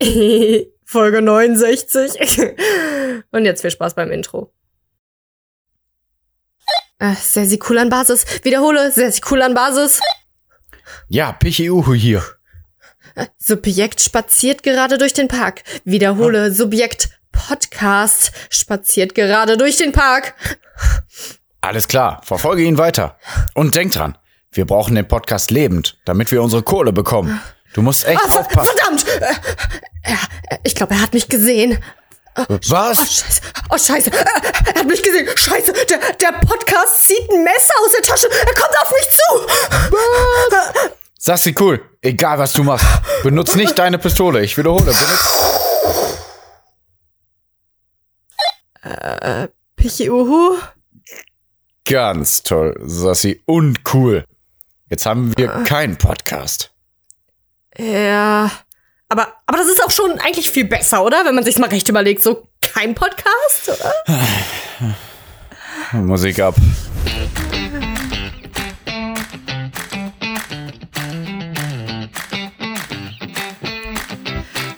Folge 69. Und jetzt viel Spaß beim Intro. Äh, sehr an Basis. Wiederhole, sehr sie cool an Basis. Ja, Pichiuhu hier. Subjekt spaziert gerade durch den Park. Wiederhole, Subjekt Podcast spaziert gerade durch den Park. Alles klar, verfolge ihn weiter. Und denk dran, wir brauchen den Podcast lebend, damit wir unsere Kohle bekommen. Du musst echt ver- aufpassen. verdammt! Äh, er, ich glaube, er hat mich gesehen. Oh, Was? scheiße. Oh, scheiße. Äh, Er hat mich gesehen. Scheiße. Der, der Podcast zieht ein Messer aus der Tasche. Er kommt auf mich zu. Sassi, cool. Egal, was du machst. Benutz nicht deine Pistole. Ich wiederhole. Benutz. Pichi Uhu. Ganz toll, Sassi. Und cool. Jetzt haben wir Ah. keinen Podcast. Ja. Aber, aber das ist auch schon eigentlich viel besser, oder? Wenn man sich's mal recht überlegt. So kein Podcast, oder? Musik ab.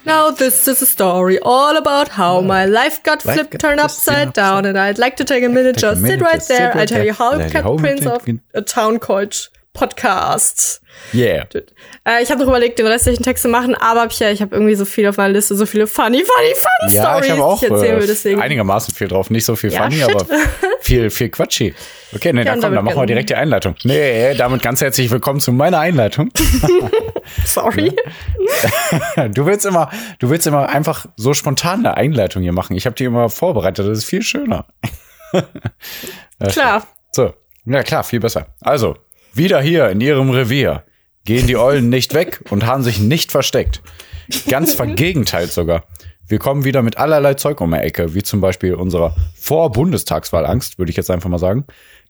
Now this is a story all about how my life got Life flipped, got turned upside turned down, and I'd like to take a minute, Take a just minute, sit right just sit there. right I'll tell you how it it Prince of a town called Podcast. Yeah. Äh, ich habe noch überlegt, den restlichen Text zu machen, aber Pia, ich habe irgendwie so viel auf meiner Liste, so viele funny, funny, fun Ja, Stories, ich habe auch die ich erzählen will. äh, Deswegen. einigermaßen viel drauf. Nicht so viel Ja, funny, shit. aber viel, viel quatschi. Okay, nee, Ja, dann komm, dann machen wir direkt die Einleitung. Nee, damit ganz herzlich willkommen zu meiner Einleitung. Sorry. Du willst immer, du willst immer einfach so spontan eine Einleitung hier machen. Ich habe die immer vorbereitet. Das ist viel schöner. Klar. So, ja klar, viel besser. Also, wieder hier in ihrem Revier gehen die Eulen nicht weg und haben sich nicht versteckt. Ganz vergegenteilt sogar. Wir kommen wieder mit allerlei Zeug um die Ecke, wie zum Beispiel unserer Vor-Bundestagswahlangst, würde ich jetzt einfach mal sagen,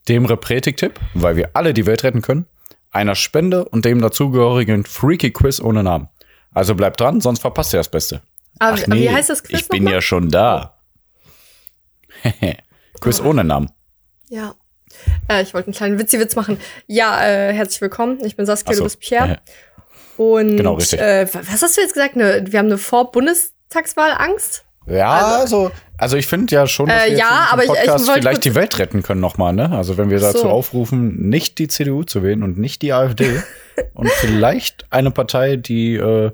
dem Repretik-Tipp, weil wir alle die Welt retten können, einer Spende und dem dazugehörigen Freaky-Quiz ohne Namen. Also bleibt dran, sonst verpasst ihr das Beste. Aber, aber wie heißt das Quiz ich bin nochmal? ja schon da. Quiz ohne Namen. Ja. Äh, ich wollte einen kleinen Witzi-Witz machen. Ja, äh, herzlich willkommen. Ich bin Saskia, so. du bist Pierre. Ja. Und Genau, richtig. Äh, wa- was hast du jetzt gesagt? Ne, wir haben eine Vor-Bundestagswahl-Angst? Ja, also, also ich finde ja schon, dass Äh, wir ja, mit dem aber ich- ich Podcast wollte vielleicht die Welt retten können nochmal, ne? Also wenn wir dazu So. aufrufen, nicht die CDU zu wählen und nicht die AfD und vielleicht eine Partei, die äh,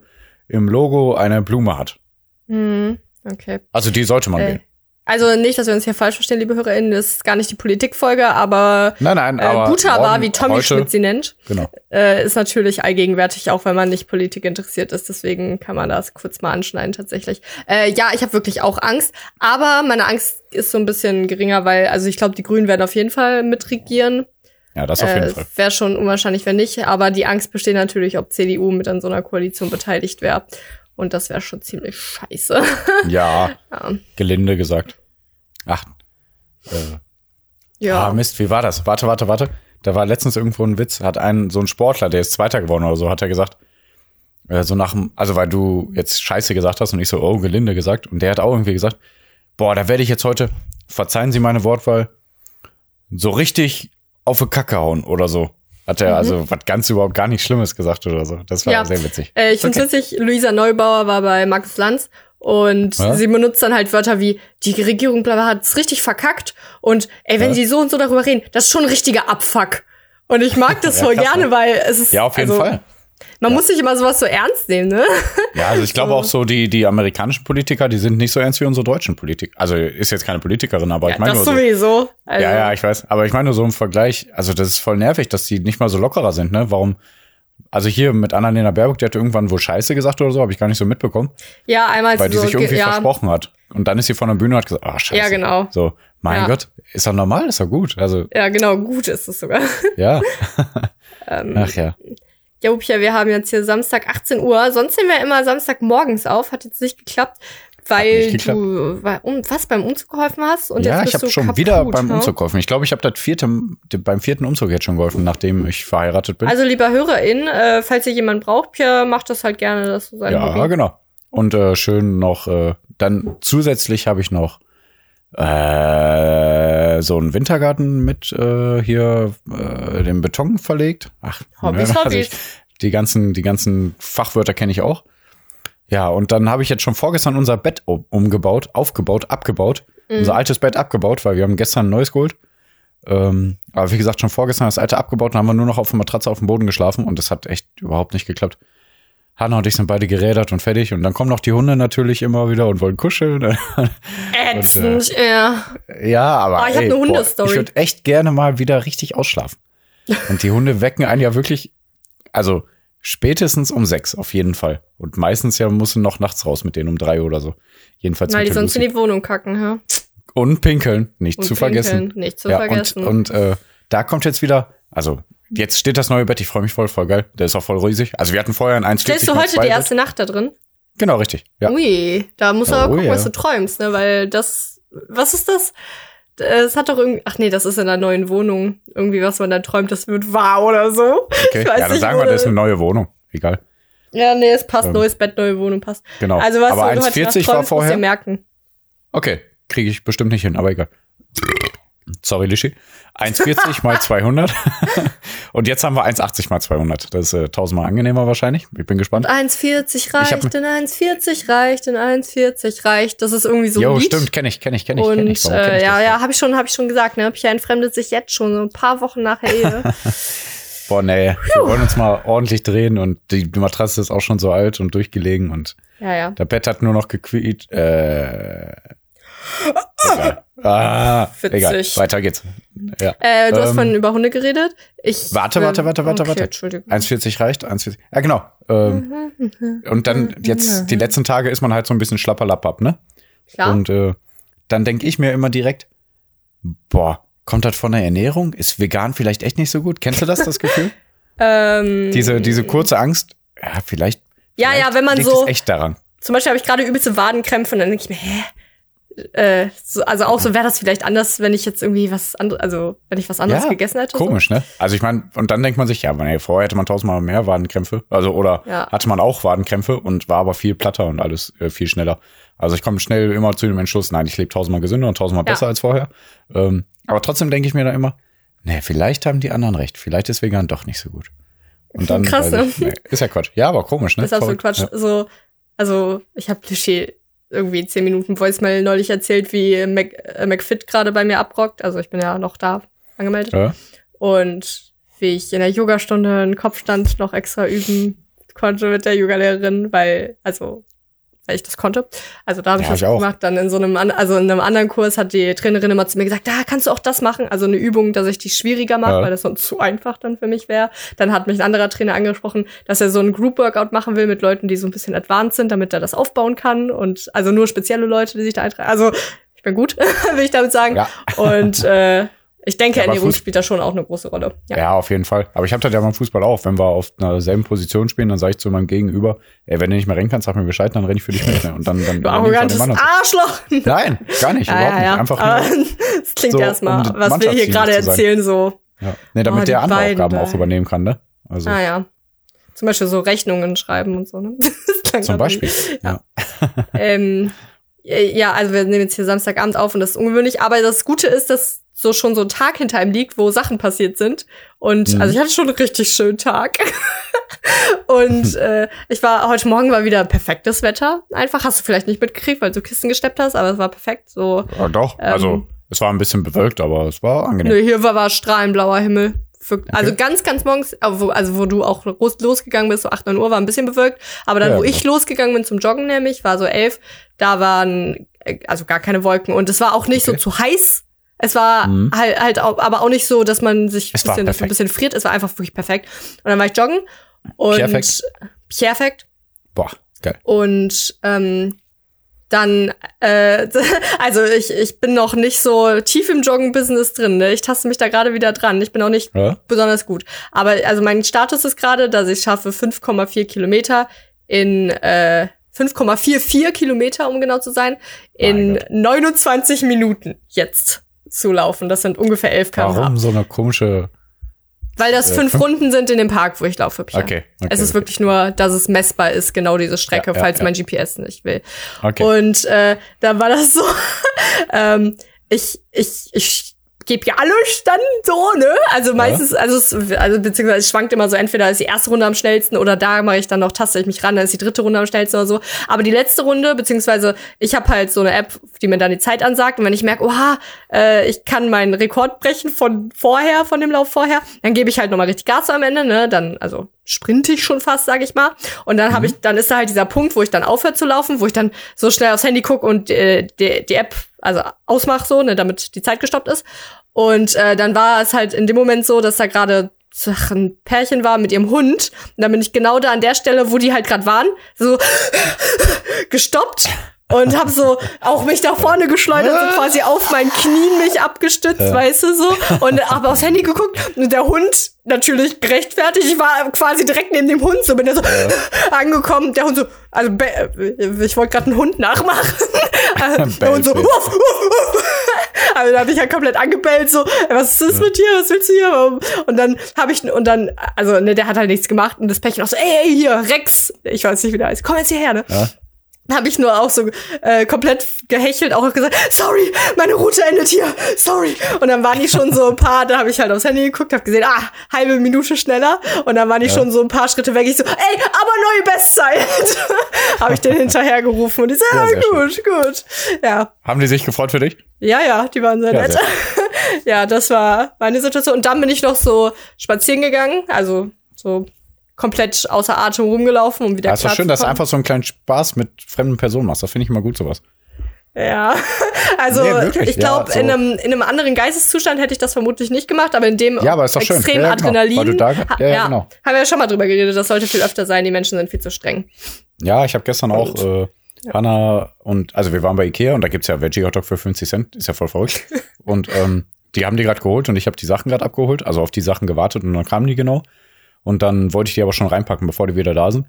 im Logo eine Blume hat. Hm, okay. Also die sollte man Äh, wählen. Also nicht, dass wir uns hier falsch verstehen, liebe HörerInnen, das ist gar nicht die Politikfolge, aber Nein, nein, äh, aber Buta war, wie Tommy heute, Schmidt sie nennt, Genau. äh, ist natürlich allgegenwärtig, auch wenn man nicht Politik interessiert ist. Deswegen kann man das kurz mal anschneiden tatsächlich. Äh, ja, ich habe wirklich auch Angst, aber meine Angst ist so ein bisschen geringer, weil, also ich glaube, die Grünen werden auf jeden Fall mitregieren. Ja, das auf jeden Äh, Fall. Wäre schon unwahrscheinlich, wenn nicht. Aber die Angst besteht natürlich, ob CDU mit an so einer Koalition beteiligt wäre. Und das wäre schon ziemlich scheiße. Ja, ja. gelinde gesagt. Ach, äh, ja. Ah, Mist, wie war das? Warte, warte, warte. Da war letztens irgendwo ein Witz, hat ein, so ein Sportler, der ist Zweiter geworden oder so, hat er gesagt, äh, so nach dem, also weil du jetzt Scheiße gesagt hast und ich so, oh, gelinde gesagt. Und der hat auch irgendwie gesagt, boah, da werde ich jetzt heute, verzeihen Sie meine Wortwahl, so richtig auf die Kacke hauen oder so. Hat er also was ganz überhaupt gar nicht Schlimmes gesagt oder so. Das war Ja. sehr witzig. Äh, ich finde Okay. witzig, Luisa Neubauer war bei Markus Lanz und Ja? sie benutzt dann halt Wörter wie, die Regierung hat's richtig verkackt und ey, wenn Ja? sie so und so darüber reden, das ist schon ein richtiger Abfuck. Und ich mag das voll gerne, ne? weil es ist. Ja, auf jeden also, Fall. Man muss nicht immer sowas so ernst nehmen, ne? Ja, also ich glaube auch so, die, die amerikanischen Politiker, die sind nicht so ernst wie unsere deutschen Politiker. Also ist jetzt keine Politikerin, aber ich meine nur so. sowieso. Also, Ja, ja, ich weiß. Aber ich meine nur so im Vergleich, also das ist voll nervig, dass die nicht mal so lockerer sind, ne? Warum? Also hier mit Annalena Baerbock, die hat irgendwann wohl Scheiße gesagt oder so, habe ich gar nicht so mitbekommen, ja einmal weil die so, sich irgendwie ja, versprochen hat. Und dann ist sie von der Bühne und hat gesagt, ah, Scheiße. Ja, genau. So, mein Ja. Gott, ist doch normal, ist doch gut. Also, Ja, genau, gut ist es sogar. ja. Ähm, Ach ja. Ja, Upia, wir haben jetzt hier Samstag 18 Uhr. Sonst nehmen wir immer Samstagmorgens auf. Hat jetzt nicht geklappt, weil nicht geklappt. du weil, um, was beim Umzug geholfen hast. Und ja, jetzt ich bist habe du schon kaputt, wieder beim ne? Umzug geholfen. Ich glaube, ich habe das vierte, beim vierten Umzug jetzt schon geholfen, nachdem ich verheiratet bin. Also, lieber HörerIn, äh, falls ihr jemanden braucht, Pia macht das halt gerne, das ist so sein ja, Hobby. genau. Und äh, schön noch, äh, dann zusätzlich habe ich noch äh, so einen Wintergarten mit äh, hier äh, dem Beton verlegt. Ach, Hobbys, ne, Hobbys. ich, die ganzen, die ganzen Fachwörter kenne ich auch. Ja, und dann habe ich jetzt schon vorgestern unser Bett um- umgebaut, aufgebaut, abgebaut. Mhm. Unser altes Bett abgebaut, weil wir haben gestern ein neues geholt. Ähm, aber wie gesagt, schon vorgestern das alte abgebaut und haben wir nur noch auf der Matratze auf dem Boden geschlafen und das hat echt überhaupt nicht geklappt. Hanna und ich sind beide gerädert und fertig und dann kommen noch die Hunde natürlich immer wieder und wollen kuscheln. Ätzend, ja. ja, aber Ah, ich hab ey, eine Hundestory. ich würde echt gerne mal wieder richtig ausschlafen. Und die Hunde wecken einen ja wirklich, also spätestens um sechs auf jeden Fall. Und meistens ja muss noch nachts raus mit denen um drei oder so. Jedenfalls Weil die sonst in Lucy. die Wohnung kacken, ja. Und pinkeln, nicht Und zu pinkeln, vergessen. Nicht zu ja, vergessen. Und, und äh, da kommt jetzt wieder, also jetzt steht das neue Bett, ich freue mich voll, voll geil. Der ist auch voll riesig. Also wir hatten vorher ein 1,40 Stellst du heute die Bett. erste Nacht da drin? Genau, richtig. Ja. Ui, da musst du Oh, aber gucken, ja. was du träumst, ne? Weil das, was ist das? Es hat doch irgendwie, ach nee, das ist in einer neuen Wohnung. Irgendwie, was man da träumt, das wird wahr oder so. Okay. Ja, dann nicht, sagen wir, das ist eine neue Wohnung. Egal. Ja, nee, es passt. Ähm, Neues Bett, neue Wohnung passt. Genau. Also was aber du heute 1,40 Nacht war träumst, musst vorher. du merken. Okay, kriege ich bestimmt nicht hin, aber egal. Sorry, Lischi. 1,40 mal 200. Und jetzt haben wir 1,80 mal 200. Das ist äh, tausendmal angenehmer wahrscheinlich. Ich bin gespannt. 1,40 hab- reicht, in 1,40 reicht, in 1,40 reicht. Das ist irgendwie so Jo, stimmt, kenne ich, kenne ich, kenne ich, Und kenne ich. Warum kenn äh, ich ja, ja, habe ich schon, habe ich schon gesagt. Ne, Pierre entfremdet sich jetzt schon so ein paar Wochen nach der Ehe. Boah, nee, wir wollen uns mal ordentlich drehen und die, die Matratze ist auch schon so alt und durchgelegen und ja, ja. der Bett hat nur noch gequiet. Äh, egal. Ah, Witzig. egal. Weiter geht's. Ja. Äh, du hast Ähm, vorhin über Hunde geredet. Ich Warte, warte, warte, warte, okay, warte. Entschuldigung. 1,40 reicht, 1,40. Ja, genau. Ähm, und dann jetzt die letzten Tage ist man halt so ein bisschen schlapperlappab, ne? Klar. Und äh, dann denke ich mir immer direkt, boah, kommt das von der Ernährung? Ist vegan vielleicht echt nicht so gut? Kennst du das, das Gefühl? ähm, diese, diese kurze Angst? Ja, vielleicht. Ja, vielleicht ja, wenn man liegt so- echt daran. Zum Beispiel habe ich gerade übelste Wadenkrämpfe und dann denke ich mir, hä? Äh, so, also auch so wäre das vielleicht anders, wenn ich jetzt irgendwie was anderes, also wenn ich was anderes Ja, gegessen hätte. Komisch, ne? Also ich meine, und dann denkt man sich, ja, nee, vorher hätte man tausendmal mehr Wadenkrämpfe. Also, oder Ja. hatte man auch Wadenkrämpfe und war aber viel platter und alles äh, viel schneller. Also ich komme schnell immer zu dem Entschluss, nein, ich lebe tausendmal gesünder und tausendmal Ja. besser als vorher. Ähm, aber trotzdem denke ich mir da immer, nee, vielleicht haben die anderen recht. Vielleicht ist vegan doch nicht so gut. Und dann, Krass, ich, ne? nee, ist ja Quatsch. Ja, aber komisch, ne? Ist absolut. Quatsch. So, also ich habe Klischee irgendwie zehn Minuten Voicemail neulich erzählt, wie Mac, äh, McFit gerade bei mir abrockt. Also ich bin ja noch da angemeldet. Ja. Und wie ich in der Yogastunde einen Kopfstand noch extra üben konnte mit der Yogalehrerin, weil, also, weil ich das konnte. Also da habe ich Ja, das ich auch. gemacht. Dann in so einem, also in einem anderen Kurs hat die Trainerin immer zu mir gesagt, da kannst du auch das machen. Also eine Übung, dass ich die schwieriger mache, Ja. weil das sonst zu einfach dann für mich wäre. Dann hat mich ein anderer Trainer angesprochen, dass er so ein Group-Workout machen will mit Leuten, die so ein bisschen advanced sind, damit er das aufbauen kann. Und also nur spezielle Leute, die sich da eintragen. Also ich bin gut, will ich damit sagen. Ja. Und äh, ich denke, Ja, Ernährung Fuß- spielt da schon auch eine große Rolle. Ja. auf jeden Fall. Aber ich habe das ja beim Fußball auch. Wenn wir auf einer selben Position spielen, dann sage ich zu meinem Gegenüber, ey, wenn du nicht mehr rennen kannst, sag mir Bescheid, dann renne ich für dich mit. Ne? Und dann, dann Du auch arrogantes Arschloch. Nein, gar nicht, Ja, überhaupt ja, ja. nicht. Einfach Aber nur, das klingt so, erstmal, um was wir hier gerade erzählen, so. ja. nee, damit Oh, der andere beiden Aufgaben auch da. übernehmen kann, ne? Also Ah ja. Zum Beispiel so Rechnungen schreiben und so, ne? Zum Beispiel. wie- Ja. Ähm, ja, also wir nehmen jetzt hier Samstagabend auf und das ist ungewöhnlich. Aber das Gute ist, dass so schon so ein Tag hinter ihm liegt, wo Sachen passiert sind. Und Mhm. also ich hatte schon einen richtig schönen Tag. und äh, ich war, heute Morgen war wieder perfektes Wetter. Einfach hast du vielleicht nicht mitgekriegt, weil du Kisten gesteppt hast, aber es war perfekt. So, ja doch, Ähm, also es war ein bisschen bewölkt, aber es war angenehm. Nö, hier war, war strahlenblauer Himmel. Für, Also Okay. ganz, ganz morgens, wo, also wo du auch los, losgegangen bist, so 8, 9 Uhr, war ein bisschen bewölkt. Aber dann, Ja, wo genau. ich losgegangen bin zum Joggen nämlich, war so 11, da waren äh, also gar keine Wolken. Und es war auch nicht Okay. so zu heiß. Es war Mhm. halt, halt auch, aber auch nicht so, dass man sich ein bisschen, perfekt. ein bisschen friert. Es war einfach wirklich perfekt. Und dann war ich joggen. Und Perfekt. Perfekt. Boah, geil. Und ähm, dann, äh, also ich, ich bin noch nicht so tief im Joggen-Business drin. Ne? Ich taste mich da gerade wieder dran. Ich bin auch nicht Ja? besonders gut. Aber also mein Status ist gerade, dass ich schaffe 5,4 Kilometer in äh, 5,44 Kilometer, um genau zu sein, in Mein Gott. 29 Minuten jetzt zu laufen. Das sind ungefähr 11 km/h. Warum so eine komische. Weil das Äh, fünf fünf- Runden sind in dem Park, wo ich laufe, Pia. Okay, okay, Es ist okay. wirklich nur, dass es messbar ist, genau diese Strecke, Ja, ja, falls ja. mein GPS nicht will. Okay. Und äh, da war das so, ähm, ich, ich, ich gebe ja alles dann so, ne? Also meistens, ja. also, es, also beziehungsweise es schwankt immer so, entweder ist die erste Runde am schnellsten oder da mache ich dann noch, taste ich mich ran, dann ist die dritte Runde am schnellsten oder so. Aber die letzte Runde, beziehungsweise ich habe halt so eine App, die mir dann die Zeit ansagt und wenn ich merke, oha, äh, ich kann meinen Rekord brechen von vorher, von dem Lauf vorher, dann gebe ich halt nochmal richtig Gas am Ende, ne? Dann, also sprinte ich schon fast, sag ich mal. Und dann habe mhm. ich, dann ist da halt dieser Punkt, wo ich dann aufhöre zu laufen, wo ich dann so schnell aufs Handy gucke und äh, die, die App also ausmach so, ne, damit die Zeit gestoppt ist. Und äh, dann war es halt in dem Moment so, dass da gerade ein Pärchen war mit ihrem Hund. Und dann bin ich genau da an der Stelle, wo die halt gerade waren, so gestoppt und habe so auch mich da vorne geschleudert, so quasi auf meinen Knien mich abgestützt, ja. weißt du so. Und habe aufs Handy geguckt und der Hund natürlich gerechtfertigt. Ich war quasi direkt neben dem Hund, so bin da so ja. angekommen. Der Hund so, also ich wollte gerade einen Hund nachmachen. Hund so, wuff, wuff, wuff. Also da hatte ich ja komplett angebellt, so, was ist das mit dir? Was willst du hier? Und dann habe ich, und dann, also, ne, der hat halt nichts gemacht und das Pärchen auch so, ey, ey, hier, Rex, ich weiß nicht, wie der heißt, komm jetzt hierher, ne? Ja habe ich nur auch so äh, komplett gehechelt, auch gesagt, sorry, meine Route endet hier, sorry. Und dann waren die schon so ein paar, da habe ich halt aufs Handy geguckt, habe gesehen, ah, halbe Minute schneller. Und dann waren die ja. schon so ein paar Schritte weg. Ich so, ey, aber neue Bestzeit. habe ich den hinterher gerufen und ich so, ja, ja gut, schön. gut. Ja. Haben die sich gefreut für dich? Ja, ja, die waren sehr ja, nett. Sehr. ja, das war meine Situation. Und dann bin ich noch so spazieren gegangen, also so komplett außer Atem rumgelaufen, um wieder ja, klar ist schön, dass du einfach so einen kleinen Spaß mit fremden Personen machst. Das finde ich immer gut, sowas. Ja, also nee, ich glaube, ja, so. in, einem, in einem anderen Geisteszustand hätte ich das vermutlich nicht gemacht, aber in dem ja, aber ist doch extrem schön. Ja, Adrenalin, genau. da, ja, genau. haben wir ja schon mal drüber geredet, das sollte viel öfter sein, die Menschen sind viel zu streng. Ja, ich habe gestern und, auch äh. Hanna und, also wir waren bei Ikea und da gibt's ja Veggie Hotdog für 50 Cent, ist ja voll verrückt. und ähm, die haben die gerade geholt und ich habe die Sachen gerade abgeholt, also auf die Sachen gewartet und dann kamen die genau. Und dann wollte ich die aber schon reinpacken, bevor die wieder da sind.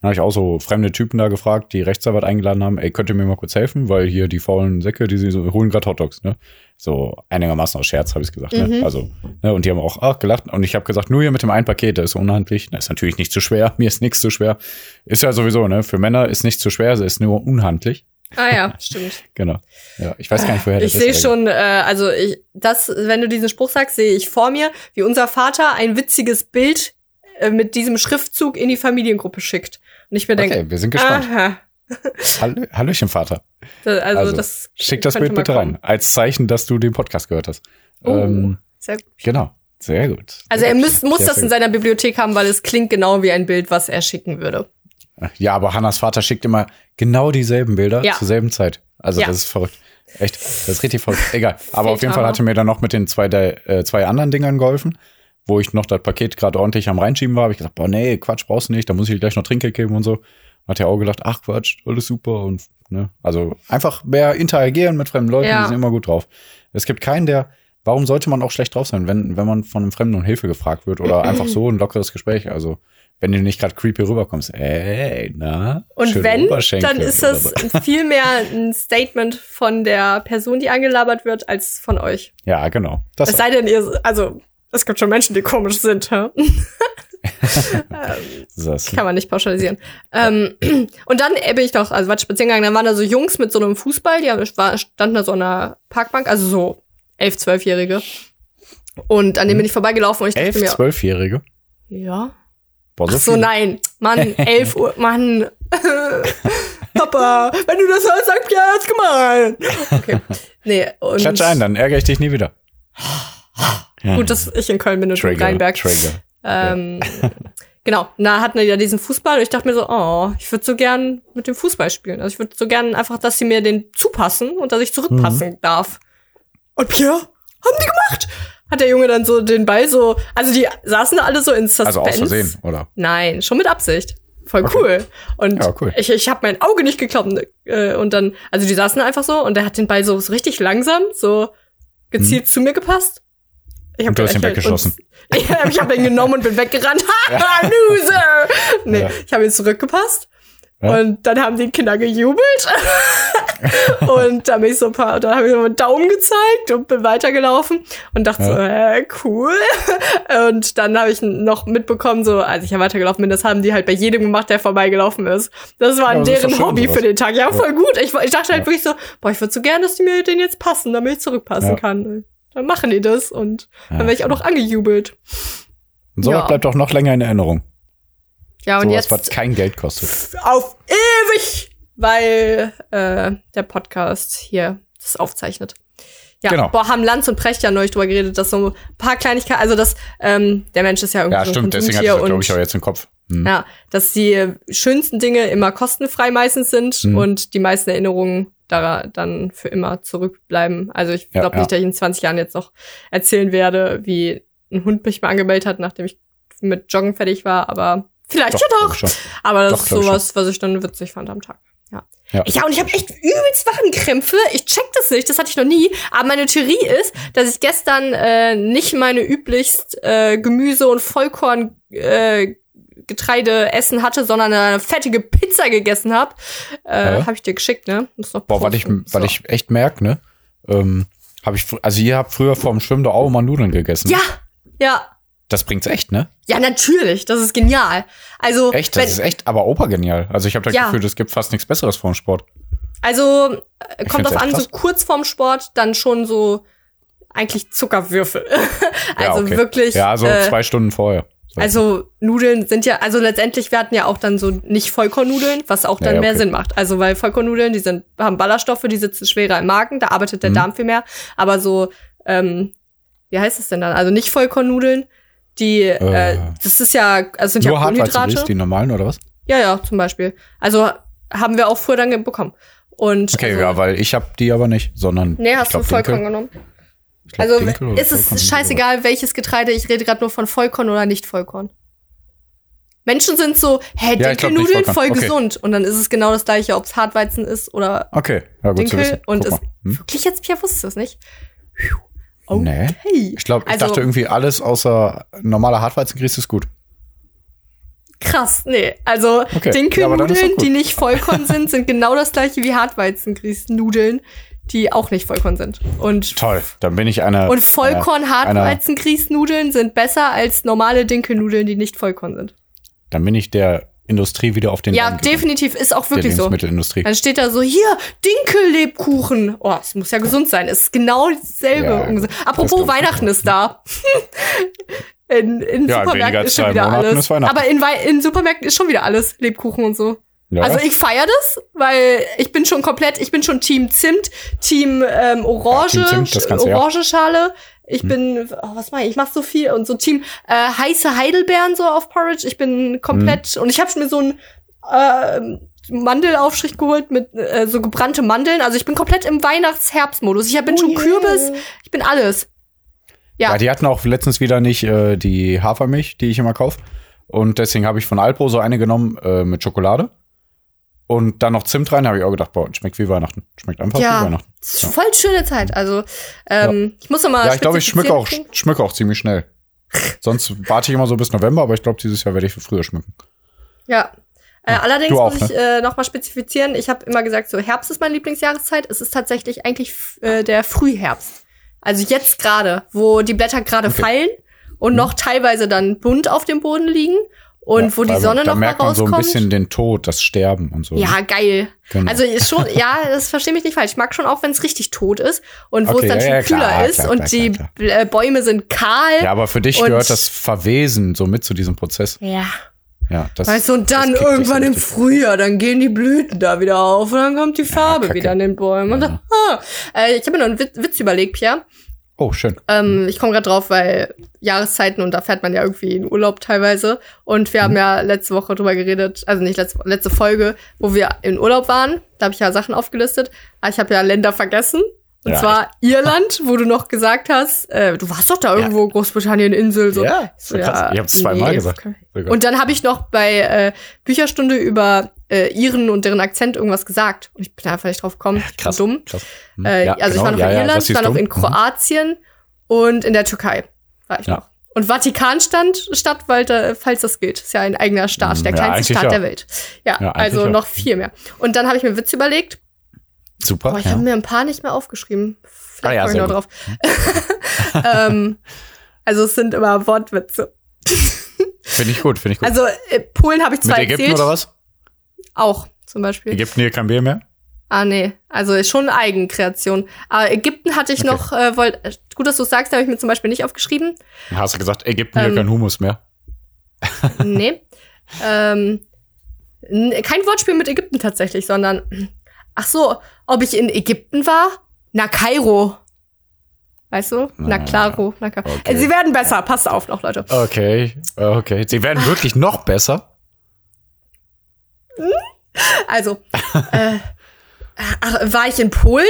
Dann habe ich auch so fremde Typen da gefragt, die Rechtsarbeit eingeladen haben, ey, könnt ihr mir mal kurz helfen? Weil hier die faulen Säcke, die sie so, holen gerade Hotdogs, ne? So einigermaßen aus Scherz, habe ich gesagt, ne? mhm. ne? Also, ne? Und die haben auch ach, gelacht. Und ich habe gesagt, nur hier mit dem einen Paket, das ist unhandlich. Das ist natürlich nicht zu schwer, mir ist nichts zu schwer. Ist ja sowieso, ne? Für Männer ist nichts zu schwer, es ist nur unhandlich. Ah ja, stimmt. genau. Ja, ich weiß gar nicht, woher das ich ist. Ich sehe schon, äh, also ich, das, wenn du diesen Spruch sagst, sehe ich vor mir, wie unser Vater ein witziges Bild äh, mit diesem Schriftzug in die Familiengruppe schickt. Und ich mir denke, okay, wir sind gespannt. Aha. Hall Hallöchen, Vater. also, also, das schick das Bild bitte rein, als Zeichen, dass du den Podcast gehört hast. Oh, ähm, sehr gut. Genau, sehr gut. Also er muss, muss das in seiner Bibliothek haben, weil es klingt genau wie ein Bild, was er schicken würde. Ja, aber Hannas Vater schickt immer genau dieselben Bilder ja. zur selben Zeit. Also ja. das ist verrückt. Echt, das ist richtig verrückt. Egal. Aber auf jeden Fall hat er mir dann noch mit den zwei, der, äh, zwei anderen Dingern geholfen wo ich noch das Paket gerade ordentlich am Reinschieben war, habe ich gesagt, boah, nee, Quatsch, brauchst du nicht, da muss ich gleich noch Trinkgeld geben und so. Hat er auch gedacht, ach Quatsch, alles super und ne, also einfach mehr interagieren mit fremden Leuten, ja. die sind immer gut drauf. Es gibt keinen, der, warum sollte man auch schlecht drauf sein, wenn, wenn man von einem Fremden um Hilfe gefragt wird oder einfach so ein lockeres Gespräch, also wenn du nicht gerade creepy rüberkommst, ey, na? Und wenn, dann ist das viel mehr ein Statement von der Person, die angelabert wird, als von euch. Ja, genau. Das es sei denn, ihr, also es gibt schon Menschen, die komisch sind, hä? das kann man nicht pauschalisieren. Ähm, und dann bin ich doch, also war spazieren gegangen, dann waren da so Jungs mit so einem Fußball, die haben, standen da so an einer Parkbank, also so elf, zwölfjährige. Und an dem bin ich vorbeigelaufen und ich dachte elf, mir. zwölfjährige? Ja. Boah, so Ach so, viele. nein. Mann, elf Uhr, Mann. Papa, wenn du das hörst, sag ja, jetzt gemein. Okay. Nee, und. Klatsch ein, dann ärgere ich dich nie wieder. Ja. Gut, dass ich in Köln bin und Trigger, Rheinberg. Trigger. Ähm, ja. genau, da hatten wir ja diesen Fußball und ich dachte mir so, oh, ich würde so gern mit dem Fußball spielen. Also ich würde so gern einfach, dass sie mir den zupassen und dass ich zurückpassen mhm. darf. Und Pierre, haben die gemacht? Hat der Junge dann so den Ball so, also die saßen da alle so in Suspense. Also aus Versehen, oder? Nein, schon mit Absicht. Voll okay. cool. Und ja, cool. ich, ich habe mein Auge nicht geklappt. Äh, und dann, also die saßen einfach so und der hat den Ball so, so richtig langsam, so gezielt mhm. zu mir gepasst. Ich hab und du hast ihn weggeschossen. ich habe hab ihn genommen und bin weggerannt. Ha, Loser! Nee, ja. ich habe ihn zurückgepasst. Ja. Und dann haben die Kinder gejubelt. und da bin ich so ein paar, da habe ich so einen Daumen gezeigt und bin weitergelaufen und dachte ja. so, äh, cool. Und dann habe ich noch mitbekommen, so, als ich ja weitergelaufen bin, das haben die halt bei jedem gemacht, der vorbeigelaufen ist. Das war ja, deren Hobby für den Tag. Ja, voll gut. Ich, ich dachte halt wirklich so, boah, ich würde so gern, dass die mir den jetzt passen, damit ich zurückpassen kann. Dann machen die das und dann werde ich auch noch angejubelt. Und sowas Ja. bleibt auch noch länger in Erinnerung. Ja, und Sowas, was jetzt kein Geld kostet. auf ewig, weil äh, der Podcast hier das aufzeichnet. Ja, Genau. boah, haben Lanz und Precht ja neulich drüber geredet, dass so ein paar Kleinigkeiten, also dass ähm, der Mensch ist ja irgendwie Ja, so stimmt, deswegen hatte ich glaube ich, auch jetzt im Kopf. Hm. ja, dass die schönsten Dinge immer kostenfrei meistens sind Mhm. und die meisten Erinnerungen da dann für immer zurückbleiben. Also ich Ja, glaube ja. nicht, dass ich in 20 Jahren jetzt noch erzählen werde, wie ein Hund mich mal angemeldet hat, nachdem ich mit Joggen fertig war, aber vielleicht ja glaub doch. schon. Aber das Doch, ist sowas, was ich dann witzig fand am Tag. Ja. Ja. Ich, ja, und ich habe echt übelst Wachenkrämpfe. Ich check das nicht, das hatte ich noch nie. Aber meine Theorie ist, dass ich gestern äh, nicht meine üblichst äh, Gemüse- und Vollkorn äh, Getreide essen hatte, sondern eine fettige Pizza gegessen habe. Äh, Ja. Habe ich dir geschickt, ne? Muss noch Boah, weil ich, weil So. ich echt merke, ne? Ähm, hab ich, also ihr habt früher vorm Schwimmen doch auch immer Nudeln gegessen. Ja, ja. Das bringt's echt, ne? Ja, natürlich. Das ist genial. Also, Echt, das wenn, ist echt, aber obergenial. Also ich habe das Ja. Gefühl, es gibt fast nichts Besseres vorm Sport. Also äh, kommt drauf an, so kurz vorm Sport, dann schon so eigentlich Zuckerwürfel. Ja, also okay. wirklich. Ja, so äh, zwei Stunden vorher. So. Also Nudeln sind ja, also letztendlich, wir hatten ja auch dann so nicht Vollkornnudeln, was auch dann Ja, ja, mehr okay. Sinn macht. Also weil Vollkornnudeln, die sind, haben Ballaststoffe, die sitzen schwerer im Magen, da arbeitet der Mhm. Darm viel mehr. Aber so, ähm, wie heißt es denn dann? Also nicht Vollkornnudeln, die, äh, Äh. das ist ja, also sind Nur ja Kohlenhydrate. die normalen oder was? Ja, ja, zum Beispiel. Also haben wir auch früher dann bekommen. Und Okay, also, ja, weil ich habe die aber nicht, sondern Nee, hast glaub, du Vollkorn genommen. Glaub, Also Dinkel oder ist es Vollkorn scheißegal, welches Getreide. Ich rede gerade nur von Vollkorn oder nicht Vollkorn. Menschen sind so, hä, Ja, Dinkelnudeln voll. Okay. gesund. Und dann ist es genau das gleiche, ob es Hartweizen ist oder. Okay, ja, gut Dinkel. Und es. Hm? wirklich jetzt, Pia wusste es nicht. Nee. Hey. Ich glaube, ich Also- dachte irgendwie, alles außer normaler Hartweizengrieß ist gut. Krass, nee. Also Okay. Ja, Dinkelnudeln, gut. die nicht Vollkorn sind, sind genau das gleiche wie Hartweizengrießnudeln, die auch nicht Vollkorn sind. Und Toll, dann bin ich einer. Und vollkorn einer- einer- hartweizengrießnudeln sind besser als normale Dinkelnudeln, die nicht Vollkorn sind. Dann bin ich der Industrie wieder auf den Ja, gegangen. definitiv, ist auch wirklich so. Dann steht da so, hier, Dinkellebkuchen. Oh, es muss ja gesund sein. Es ist genau dasselbe. Ja, Apropos Weihnachten ist da. in in Ja, Supermärkten ist schon wieder alles. Aber in, in Supermärkten ist schon wieder alles. Lebkuchen und so. Ja. Also ich feiere das, weil ich bin schon komplett, ich bin schon Team Zimt, Team ähm, Orange, Ja, Team Zimt. Orangenschale. Hm. Ich bin, oh, was mache ich? Ich mache so viel und so Team äh, heiße Heidelbeeren so auf Porridge. Ich bin komplett Hm. und ich habe mir so ein äh, Mandelaufstrich geholt mit äh, so gebrannte Mandeln. Also ich bin komplett im Weihnachts-Herbstmodus. Ich bin Oh schon yeah. Kürbis, ich bin alles. Ja, Ja, die hatten auch letztens wieder nicht äh, die Hafermilch, die ich immer kaufe. Und deswegen habe ich von Alpro so eine genommen äh, mit Schokolade. Und dann noch Zimt rein, habe ich auch gedacht, boah, schmeckt wie Weihnachten. Schmeckt einfach wie ja, Weihnachten. es ist voll schöne Zeit. Also ähm, ich muss noch mal Ja, ich glaube, ich schmücke auch, schmücke auch ziemlich schnell. Sonst warte ich immer so bis November, aber ich glaube, dieses Jahr werde ich früher schmücken. Ja. Äh, allerdings auch, ne? muss ich äh, noch mal spezifizieren. Ich habe immer gesagt, so Herbst ist meine Lieblingsjahreszeit. Es ist tatsächlich eigentlich äh, der Frühherbst. Also jetzt gerade, wo die Blätter gerade Okay. fallen und noch teilweise dann bunt auf dem Boden liegen und Ja, wo die Sonne da noch mal merkt man so rauskommt. ein bisschen den Tod, das Sterben und so. ja, geil. Genau. Also ist schon, ja, das verstehe mich nicht falsch. Ich mag schon auch, wenn es richtig tot ist und wo Okay, es dann ja, schon ja, kühler klar, ist klar, und klar, die äh, Bäume sind kahl. Ja, aber für dich gehört das Verwesen so mit zu diesem Prozess. ja. Ja, das, Weißt du, und dann so irgendwann im. Frühjahr, dann gehen die Blüten da wieder auf und dann kommt die Farbe wieder an den Bäumen. Und ah. äh, ich habe mir noch einen Witz, Witz überlegt, Pierre. Oh, schön. Ähm, ich komme gerade drauf, weil Jahreszeiten und da fährt man ja irgendwie in Urlaub teilweise. Und wir haben ja letzte Woche drüber geredet, also nicht letzte, letzte Folge, wo wir in Urlaub waren. Da habe ich ja Sachen aufgelistet. Aber ich habe ja Länder vergessen. Und Ja, zwar Irland, wo du noch gesagt hast, äh, du warst doch da irgendwo, Großbritannien, Insel, so. Ja, so, krass. Ich hab's zweimal gesagt. okay. Sogar. Und dann habe ich noch bei äh, Bücherstunde über äh, Iren und deren Akzent irgendwas gesagt. Und ich bin einfach nicht drauf gekommen. Ich bin krass. dumm. krass. Hm. Äh, Ja, also ich genau. war noch Ja, in ja, Irland, ich war noch in Kroatien und in der Türkei war ich Ja. noch. Und Vatikan stand statt, weil da, falls das gilt. Ist ja ein eigener Staat, Hm, der ja, kleinste Staat ja. der Welt. Ja, Ja, also ja. noch viel mehr. Und dann habe ich mir Witz überlegt. Super. Boah, ich ja. habe mir ein paar nicht mehr aufgeschrieben. Vielleicht Ah ja, komme ich noch drauf. ähm, also es sind immer Wortwitze. Finde ich gut, finde ich gut. Also äh, Polen habe ich Mit zwei Ägypten erzählt. oder was? Auch zum Beispiel. Ägypten hier kein Bier mehr? Ah, nee. Also ist schon Eigenkreation. Aber Ägypten hatte ich Okay. noch, äh, wollt, äh, gut, dass du sagst, habe ich mir zum Beispiel nicht aufgeschrieben. Hast du gesagt, Ägypten hier Ähm. kein Humus mehr? Nee. ähm, kein Wortspiel mit Ägypten tatsächlich, sondern ach so, ob ich in Ägypten war? Na, Kairo. Weißt du? Na, Na, claro. Na, Kairo. okay. Äh, Sie werden besser. Passt auf noch, Leute. Okay, okay. Sie werden wirklich noch besser. Also, äh, ach, war ich in Polen?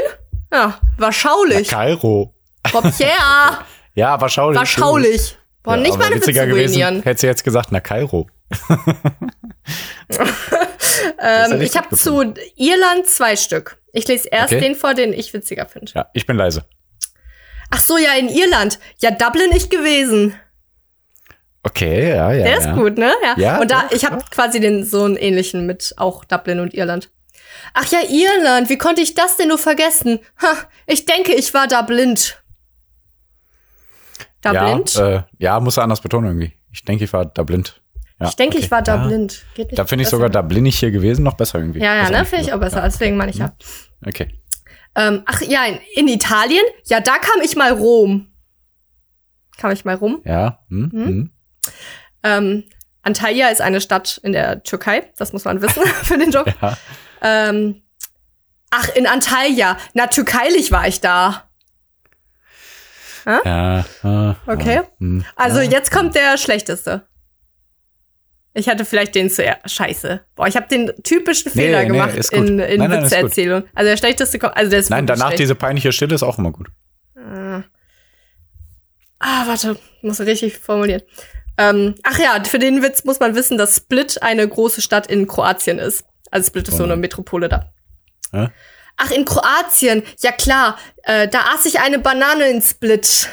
Ja, warschaulich. Kairo. Komm her. Ja, wahrscheinlich. Warschaulich. Boah, Ja, nicht meine Witze gewesen, hätte sie jetzt gesagt, na Kairo. Ähm, ich habe zu Irland zwei Stück. Ich lese erst Okay. den vor, den ich witziger finde. Ja, ich bin leise. Ach so, ja, in Irland. Ja, Dublin ich gewesen. Okay, ja, ja. Der ja. ist gut, ne? Ja. Ja, und da, doch, ich habe quasi den so einen ähnlichen mit auch Dublin und Irland. Ach ja, Irland, wie konnte ich das denn nur vergessen? Ha, ich denke, ich war da blind. Da blind? Ja, äh, ja, muss er anders betonen irgendwie. Ich denke, ich war da blind. Ja, ich denke, okay. ich war da ja. blind. Geht nicht Da finde ich sogar, da ich hier gewesen, noch besser irgendwie. Ja, ja, Ist ne? eigentlich Finde ich auch besser. Deswegen meine ich ja. Okay. Ähm, ach ja, in, in Italien? Ja, da kam ich mal Rom. Kam ich mal rum. Ja. Hm, Hm? hm. Ähm, Antalya ist eine Stadt in der Türkei. Das muss man wissen für den Job. Ja. Ähm, ach, in Antalya. Na, türkeilich war ich da. Ja. ah, Okay. ah, hm. Also ja. jetzt kommt der schlechteste. Ich hatte vielleicht den zuerst. Scheiße. Boah, ich habe den typischen Nee, Fehler nee, gemacht ist gut. in, in Nein, nein. Witzeerzählung. Also der schlechteste kommt. Also der ist Nein, danach schlecht. diese peinliche Stille ist auch immer gut. Ah. ah, warte, muss richtig formulieren. Ähm, ach ja, für den Witz muss man wissen, dass Split eine große Stadt in Kroatien ist. Also Split ist so Oh eine nein. Metropole da. Ja? Ach, in Kroatien. Ja klar, äh, da aß ich eine Banane in Split.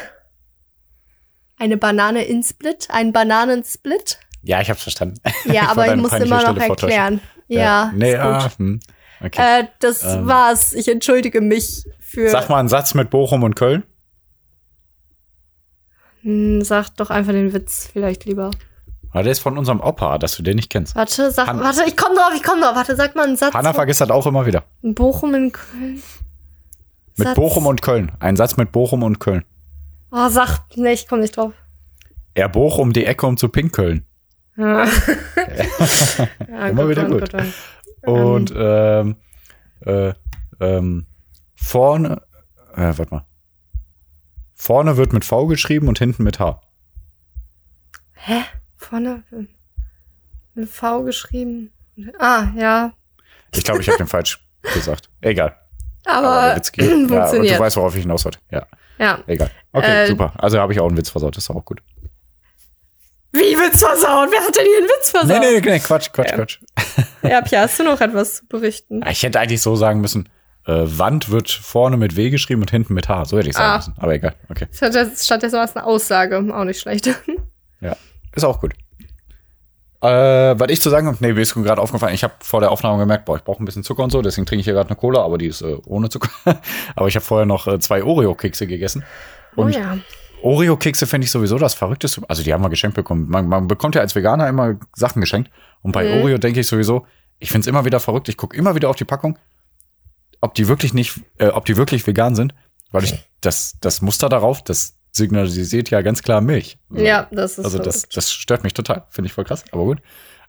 Eine Banane in Split? Ein Bananensplit? Ja, ich hab's verstanden. Ja, Ich aber ich muss immer noch erklären. Ja, Nee, ist gut. ah, hm. Okay. Äh, das Ähm. war's. Ich entschuldige mich für. Sag mal einen Satz mit Bochum und Köln. Hm, sag doch einfach den Witz vielleicht lieber. Ah, der ist von unserem Opa, dass du den nicht kennst. Warte, sag, Han- warte, ich komm drauf, ich komm drauf. Warte, sag mal einen Satz. Hanna vergisst das auch immer wieder. Bochum in Köln. Mit Satz. Bochum und Köln. Ein Satz mit Bochum und Köln. Oh, sag, nee, ich komm nicht drauf. Er boch um die Ecke, um zu pinkeln. Ja. ja, Immer wieder gut. Mann. Und ähm, äh, ähm, vorne, äh, warte mal. Vorne wird mit V geschrieben und hinten mit H. Hä? Vorne mit V geschrieben. Ah, ja. Ich glaube, ich habe den falsch gesagt. Egal. Aber, der Witz geht. Ja, und du funktioniert. weißt, worauf ich hinaus wollte. Ja, Ja. egal. Okay, Äh, super. Also habe ich auch einen Witz versaut. Das ist auch gut. Wie Witz versauen? Wer hat denn hier einen Witz Nee, versaut? nee, nee, Quatsch, Quatsch, Ja. Quatsch. Ja, Pia, hast du noch etwas zu berichten? Ich hätte eigentlich so sagen müssen, äh, Wand wird vorne mit W geschrieben und hinten mit H. So hätte ich sagen Ah. müssen. Aber egal. Okay. Statt- Stattdessen war es eine Aussage. Auch nicht schlecht. Ja, ist auch gut. Äh, was ich zu sagen habe, nee, mir ist gerade aufgefallen, ich habe vor der Aufnahme gemerkt, boah, ich brauche ein bisschen Zucker und so, deswegen trinke ich hier gerade eine Cola, aber die ist äh, ohne Zucker. aber ich habe vorher noch äh, zwei Oreo-Kekse gegessen. Und oh ja. Oreo-Kekse finde ich sowieso das Verrückteste. Also die haben wir geschenkt bekommen. Man, man bekommt ja als Veganer immer Sachen geschenkt. Und bei Mhm. Oreo denke ich sowieso, ich finde es immer wieder verrückt. Ich gucke immer wieder auf die Packung, ob die wirklich nicht, äh, ob die wirklich vegan sind. Weil ich das, das Muster darauf, das signalisiert ja ganz klar Milch. Ja, das ist Also das, das stört mich total. Finde ich voll krass. Aber gut.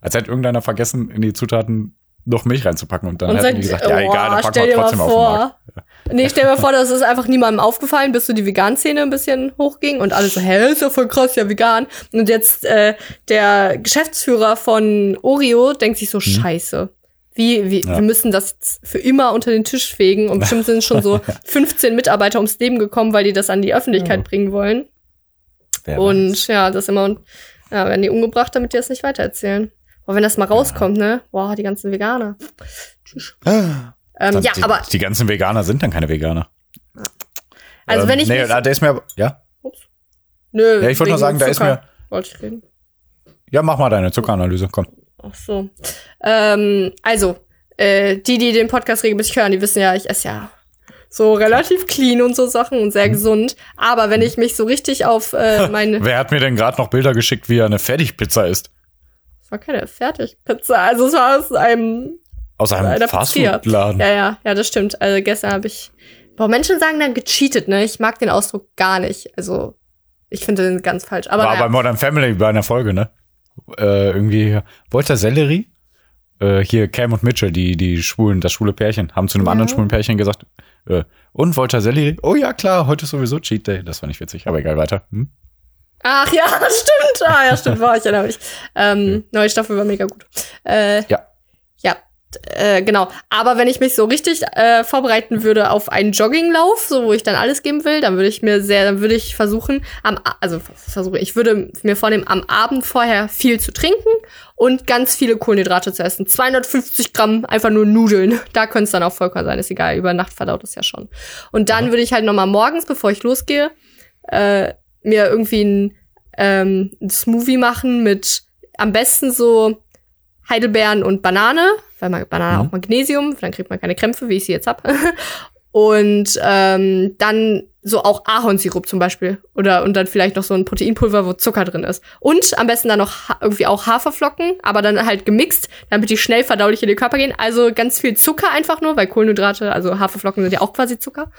Als hätte irgendeiner vergessen, in die Zutaten noch Milch reinzupacken. Und dann Und hätten die gesagt, ja oh, egal, dann packen wir trotzdem auf den Markt. vor. Nee, stell dir mal vor, das ist einfach niemandem aufgefallen, bis so die Vegan-Szene ein bisschen hochging und alle so, hä, ist ja voll krass, ja vegan. Und jetzt äh, der Geschäftsführer von Oreo denkt sich so, scheiße. Wie, wie. Ja. wir müssen das jetzt für immer unter den Tisch fegen und bestimmt sind schon so 15 Mitarbeiter ums Leben gekommen, weil die das an die Öffentlichkeit Ja. bringen wollen. Wer Und weiß. ja, das immer, ja, werden die umgebracht, damit die das nicht weitererzählen. Boah, wenn das mal rauskommt, ne? Boah, die ganzen Veganer. Ähm, Dann ja, die, aber die ganzen Veganer sind dann keine Veganer. also Ähm, wenn ich nee, da ist mir, ja, nö, ja, ich wollte nur sagen, da ist mir, wollte ich reden. ja, mach mal deine Zuckeranalyse, komm. Ach so. Ähm, also, äh, die, die den Podcast regelmäßig hören, die wissen ja, ich esse ja so relativ clean und so Sachen und Mhm. sehr gesund. Aber wenn ich mich so richtig auf äh, meine, Wer hat mir denn gerade noch Bilder geschickt, wie er eine Fertigpizza isst? Es war keine Fertigpizza, also es war aus einem Aus einem. Fastfood-Laden. Ja, ja, ja, das stimmt. Also gestern habe ich. Boah, Menschen sagen dann gecheatet, ne? Ich mag den Ausdruck gar nicht. Also, ich finde den ganz falsch. Aber War naja. bei Modern Family bei einer Folge, ne? Äh, irgendwie, Walter Sellerie? Äh, hier Cam und Mitchell, die, die schwulen, das schwule Pärchen, haben zu einem Ja. anderen schwulen Pärchen gesagt, äh, und Walter Sellerie? Oh ja, klar, heute ist sowieso Cheat Day. Das war nicht witzig, aber egal, weiter. Hm? Ach ja, stimmt. Ah ja, stimmt, war ich erinnere mich. Ähm, neue Staffel war mega gut. Äh, Ja. Ja, äh, genau. Aber wenn ich mich so richtig äh, vorbereiten würde auf einen Jogginglauf, so wo ich dann alles geben will, dann würde ich mir sehr, dann würde ich versuchen, am, also versuche, ich würde mir vornehmen, am Abend vorher viel zu trinken und ganz viele Kohlenhydrate zu essen. 250 Gramm einfach nur Nudeln. Da könnte es dann auch vollkommen sein, ist egal. Über Nacht verdaut es ja schon. Und dann würde ich halt noch mal morgens, bevor ich losgehe, äh, mir irgendwie ein, ähm, ein Smoothie machen mit am besten so Heidelbeeren und Banane, weil man Banane Mhm. auch Magnesium, dann kriegt man keine Krämpfe, wie ich sie jetzt hab. und ähm, dann so auch Ahornsirup zum Beispiel. Oder und dann vielleicht noch so ein Proteinpulver, wo Zucker drin ist. Und am besten dann noch irgendwie auch Haferflocken, aber dann halt gemixt, damit die schnell verdaulich in den Körper gehen. Also ganz viel Zucker einfach nur, weil Kohlenhydrate, also Haferflocken sind ja auch quasi Zucker.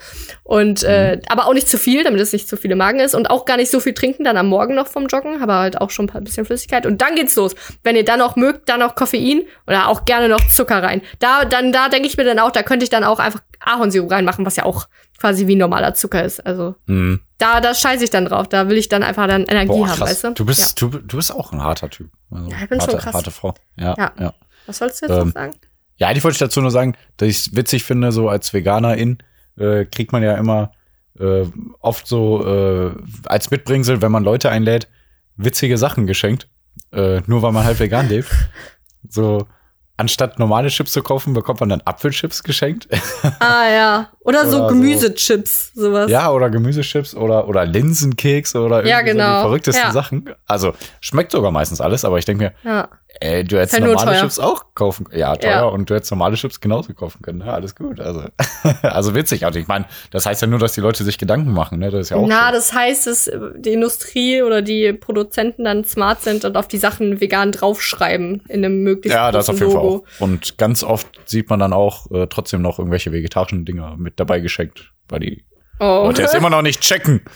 Und äh, aber auch nicht zu viel, damit es nicht zu viel im Magen ist. Und auch gar nicht so viel trinken, dann am Morgen noch vom Joggen, aber halt auch schon ein bisschen Flüssigkeit. Und dann geht's los. Wenn ihr dann auch mögt, dann noch Koffein oder auch gerne noch Zucker rein. Da, dann, da denke ich mir dann auch, da könnte ich dann auch einfach Ahornsirup reinmachen, was ja auch quasi wie normaler Zucker ist. Also Hm. da, da scheiße ich dann drauf. Da will ich dann einfach dann Energie Boah, haben, weißt du? Du bist, du, du bist auch ein harter Typ. Also, Ja, ich bin harte, schon krass. Harte Frau. Ja, ja. Ja. ja. Was wolltest du jetzt Ähm, noch sagen? Ja, eigentlich wollte ich dazu nur sagen, dass ich es witzig finde, so als Veganerin äh, kriegt man ja immer äh, oft so äh, als Mitbringsel, wenn man Leute einlädt, witzige Sachen geschenkt. Äh, nur weil man halt vegan lebt. So, anstatt normale Chips zu kaufen, bekommt man dann Apfelchips geschenkt. Ah ja. Oder so oder so. Gemüsechips, sowas. ja, oder Gemüsechips oder, oder Linsenkeks oder irgendwie Ja, so genau. die verrücktesten Ja. Sachen. Also, schmeckt sogar meistens alles, aber ich denke mir, ja. Ey, du hättest halt normale. Chips auch kaufen Ja, teuer. Ja. Und du hättest normale Chips genauso kaufen können. Ja, alles gut. Also, also witzig. Also ich meine, das heißt ja nur, dass die Leute sich Gedanken machen. Ne? Das ist ja auch Na, schön. das heißt, dass die Industrie oder die Produzenten dann smart sind und auf die Sachen vegan draufschreiben in einem möglichst Ja, das auf jeden Fall Logo. auch. Und ganz oft sieht man dann auch äh, trotzdem noch irgendwelche vegetarischen Dinger mit dabei geschenkt, weil die Oh. Leute es immer noch nicht checken.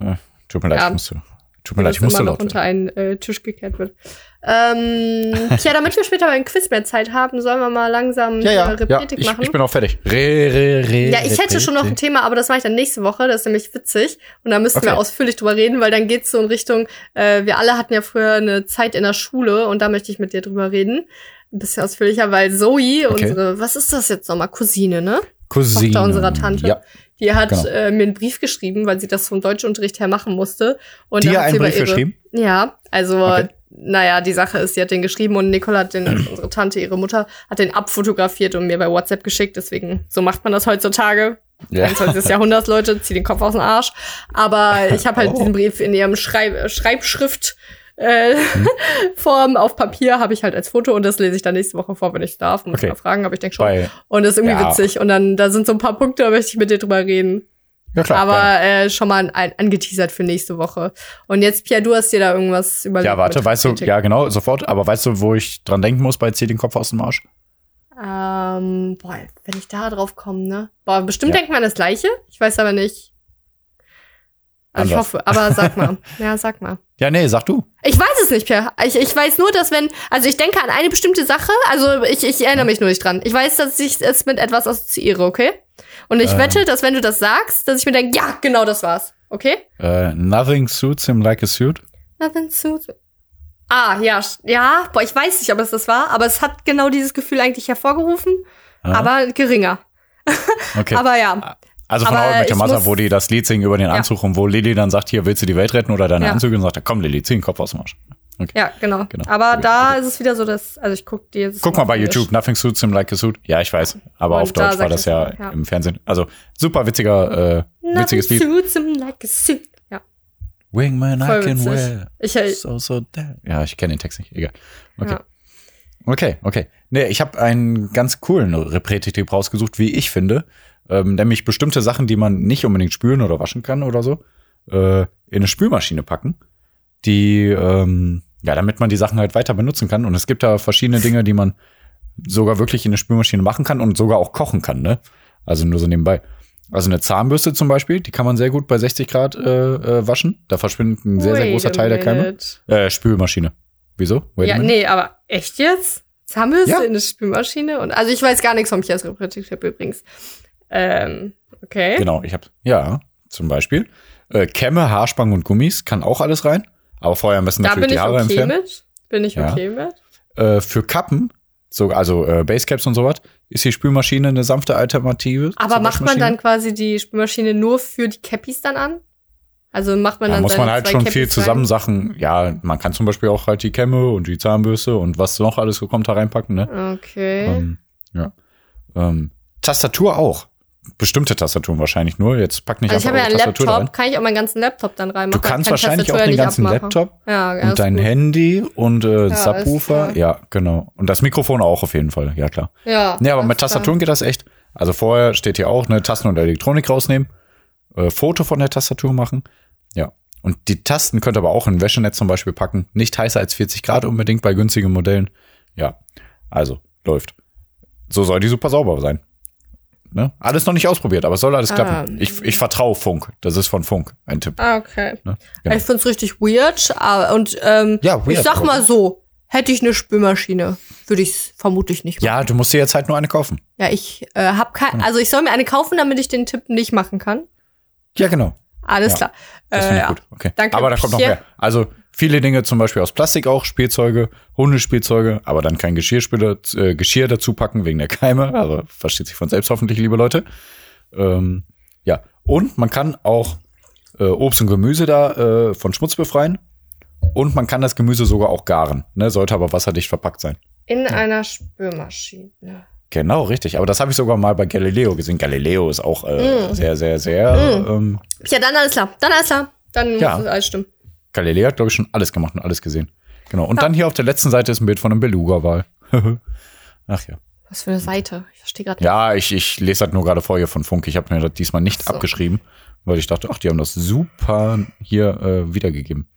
Ja, tut mir leid, Ja. ich musste. Tut mir leid, ich musste laut unter einen äh, Tisch gekehrt wird. Ähm, tja, damit wir später beim Quiz mehr Zeit haben, sollen wir mal langsam Ja, ja, äh, ja Repetik ich, machen. ich bin auch fertig. Re, re, re, Ja, ich hätte schon noch ein Repetik. Thema, aber das mache ich dann nächste Woche. Das ist nämlich witzig. Und da müssten wir Okay. ausführlich drüber reden, weil dann geht's so in Richtung, äh, wir alle hatten ja früher eine Zeit in der Schule und da möchte ich mit dir drüber reden. Ein bisschen ausführlicher, weil Zoe, Okay. unsere, was ist das jetzt nochmal? Cousine, ne? Cousine. Tochter unserer Tante. Ja. Die hat Genau. äh, mir einen Brief geschrieben, weil sie das vom Deutschunterricht her machen musste. Und Dir dann hat einen Brief ihre- geschrieben? Ja, also Okay. Naja, die Sache ist, sie hat den geschrieben und Nicole hat den, unsere Tante, ihre Mutter, hat den abfotografiert und mir bei WhatsApp geschickt. Deswegen, so macht man das heutzutage. Ja. 21. Jahrhunderts, Leute, zieh den Kopf aus dem Arsch. Aber ich habe halt Oh. diesen Brief in ihrem Schreib Schreibschrift äh, Hm. Form auf Papier habe ich halt als Foto und das lese ich dann nächste Woche vor, wenn ich darf. Muss Okay. mal fragen, aber ich denke schon. Bei, und das ist irgendwie Ja. witzig. Und dann, da sind so ein paar Punkte, da möchte ich mit dir drüber reden. Ja klar. aber äh, schon mal an, angeteasert für nächste Woche. Und jetzt, Pierre, du hast dir da irgendwas überlegt. Ja, warte, weißt du, ja genau, sofort, aber weißt du, wo ich dran denken muss bei Zieh den Kopf aus dem Arsch? Ähm, boah, wenn ich da drauf komme, ne? Boah, bestimmt Ja. denkt man das Gleiche. Ich weiß aber nicht. Also ich hoffe, aber sag mal. ja, sag mal. Ja, nee, sag du. Ich weiß es nicht, Pierre. Ich, ich weiß nur, dass wenn, also ich denke an eine bestimmte Sache, also ich, ich erinnere mich nur nicht dran. Ich weiß, dass ich es mit etwas assoziiere, okay? Und ich Ähm. wette, dass wenn du das sagst, dass ich mir denke, ja, genau das war's. Okay? Äh, nothing suits him like a suit. Nothing suits. Ah, ja, ja, boah, ich weiß nicht, ob es das war, aber es hat genau dieses Gefühl eigentlich hervorgerufen, Ah, aber geringer. okay. Aber ja, also von aber How I ich Mother, wo die das Lied singen über den Ja. Anzug und wo Lilly dann sagt, hier, willst du die Welt retten oder deine Ja. Anzüge? Und sagt, komm Lilly, zieh den Kopf aus dem Arsch. Okay. ja, genau. Genau. Aber Okay, da okay. ist es wieder so, dass, also ich guck dir jetzt. Guck mal bei YouTube, Nothing suits him like a suit. Ja, ich weiß, aber Und auf da Deutsch war sagt das ja, ja. im Fernsehen. Also super witziger, äh, witziges Lied. Suits him like a suit. Ja, Wingman voll I can witzig. wear. Ich, äh, So, so damn. Ja, ich kenne den Text nicht. Egal. Okay. ja. Okay, okay. Nee, ich habe einen ganz coolen Repetitiv rausgesucht, wie ich finde. Ähm, nämlich bestimmte Sachen, die man nicht unbedingt spülen oder waschen kann oder so, äh, in eine Spülmaschine packen. Die, ähm, ja, damit man die Sachen halt weiter benutzen kann. Und es gibt da verschiedene Dinge, die man sogar wirklich in der Spülmaschine machen kann und sogar auch kochen kann, ne? Also nur so nebenbei. Also eine Zahnbürste zum Beispiel, die kann man sehr gut bei 60 Grad äh, äh, waschen. Da verschwindet ein sehr, sehr großer Teil der Keime. Äh, Spülmaschine. Wieso? Wait Ja, nee, aber echt jetzt? Zahnbürste Ja. in der Spülmaschine? Und, also ich weiß gar nichts vom Chiasrepretik-Tipp übrigens. Ähm, okay. Genau, ich hab, ja, zum Beispiel. Äh, Kämme, Haarspangen und Gummis kann auch alles rein. Aber vorher am besten Da natürlich bin die ich Haare okay entfernen. mit. Bin ich Ja. okay mit. Äh, für Kappen, so, also äh, Basecaps und sowas, ist die Spülmaschine eine sanfte Alternative. Aber macht man dann quasi die Spülmaschine nur für die Cappies dann an? Also macht man Da dann muss man halt schon Cappies viel zusammen rein? Sachen. Ja, man kann zum Beispiel auch halt die Kämme und die Zahnbürste und was noch alles so kommt da reinpacken, ne? Okay. Ähm, ja. Ähm, Tastatur auch. Bestimmte Tastaturen wahrscheinlich nur. Jetzt pack nicht also ich einfach habe ja einen Tastatur Laptop, kann ich auch meinen ganzen Laptop dann reinmachen? Du kannst ich kann wahrscheinlich auch Tastatur den ja ganzen abmachen. Laptop Ja, ja, und dein gut. Handy und äh, ist Subwoofer. Ja, genau. Und das Mikrofon auch auf jeden Fall. Ja, klar. Ja. Nee, aber mit klar. Tastaturen geht das echt. Also vorher steht hier auch, ne, Tasten und Elektronik rausnehmen, äh, Foto von der Tastatur machen. Ja. Und die Tasten könnt ihr aber auch in ein Wäschenetz zum Beispiel packen. Nicht heißer als 40 Grad unbedingt bei günstigen Modellen. Ja. Also, läuft. So soll die super sauber sein. Ne? Alles noch nicht ausprobiert, aber es soll alles klappen. Ähm. Ich, ich vertraue Funk. Das ist von Funk. Ein Tipp. Ah, okay. Ne? Genau. Ich find's richtig weird. Und ähm, Ja, weird, ich sag mal so, hätte ich eine Spülmaschine, würde ich's vermutlich nicht machen. Ja, du musst dir jetzt halt nur eine kaufen. Ja, ich äh, hab kein, also ich soll mir eine kaufen, damit ich den Tipp nicht machen kann. Ja, genau. Alles Ja, klar. Das Äh, finde ich ja. gut. Okay. Danke, aber da kommt noch mehr. Also viele Dinge zum Beispiel aus Plastik auch, Spielzeuge, Hundespielzeuge, aber dann kein Geschirrspüler, äh, Geschirr dazu packen wegen der Keime. Also versteht sich von selbst hoffentlich, liebe Leute. Ähm, ja. Und man kann auch äh, Obst und Gemüse da äh, von Schmutz befreien. Und man kann das Gemüse sogar auch garen. Ne? Sollte aber wasserdicht verpackt sein. In einer Spülmaschine. Genau, richtig. Aber das habe ich sogar mal bei Galileo gesehen. Galileo ist auch äh, Mm. sehr, sehr, sehr. Ähm, Ja, dann alles klar. Dann alles klar. Dann Ja. muss alles stimmen. Galileo hat, glaube ich, schon alles gemacht und alles gesehen. Genau. Und dann hier auf der letzten Seite ist ein Bild von einem Beluga-Wal. Ach ja. Was für eine Seite? Ich verstehe gerade Ja, ich, ich lese das nur gerade vor hier von Funk. Ich habe mir das diesmal nicht so. abgeschrieben, weil ich dachte, ach, die haben das super hier äh, wiedergegeben.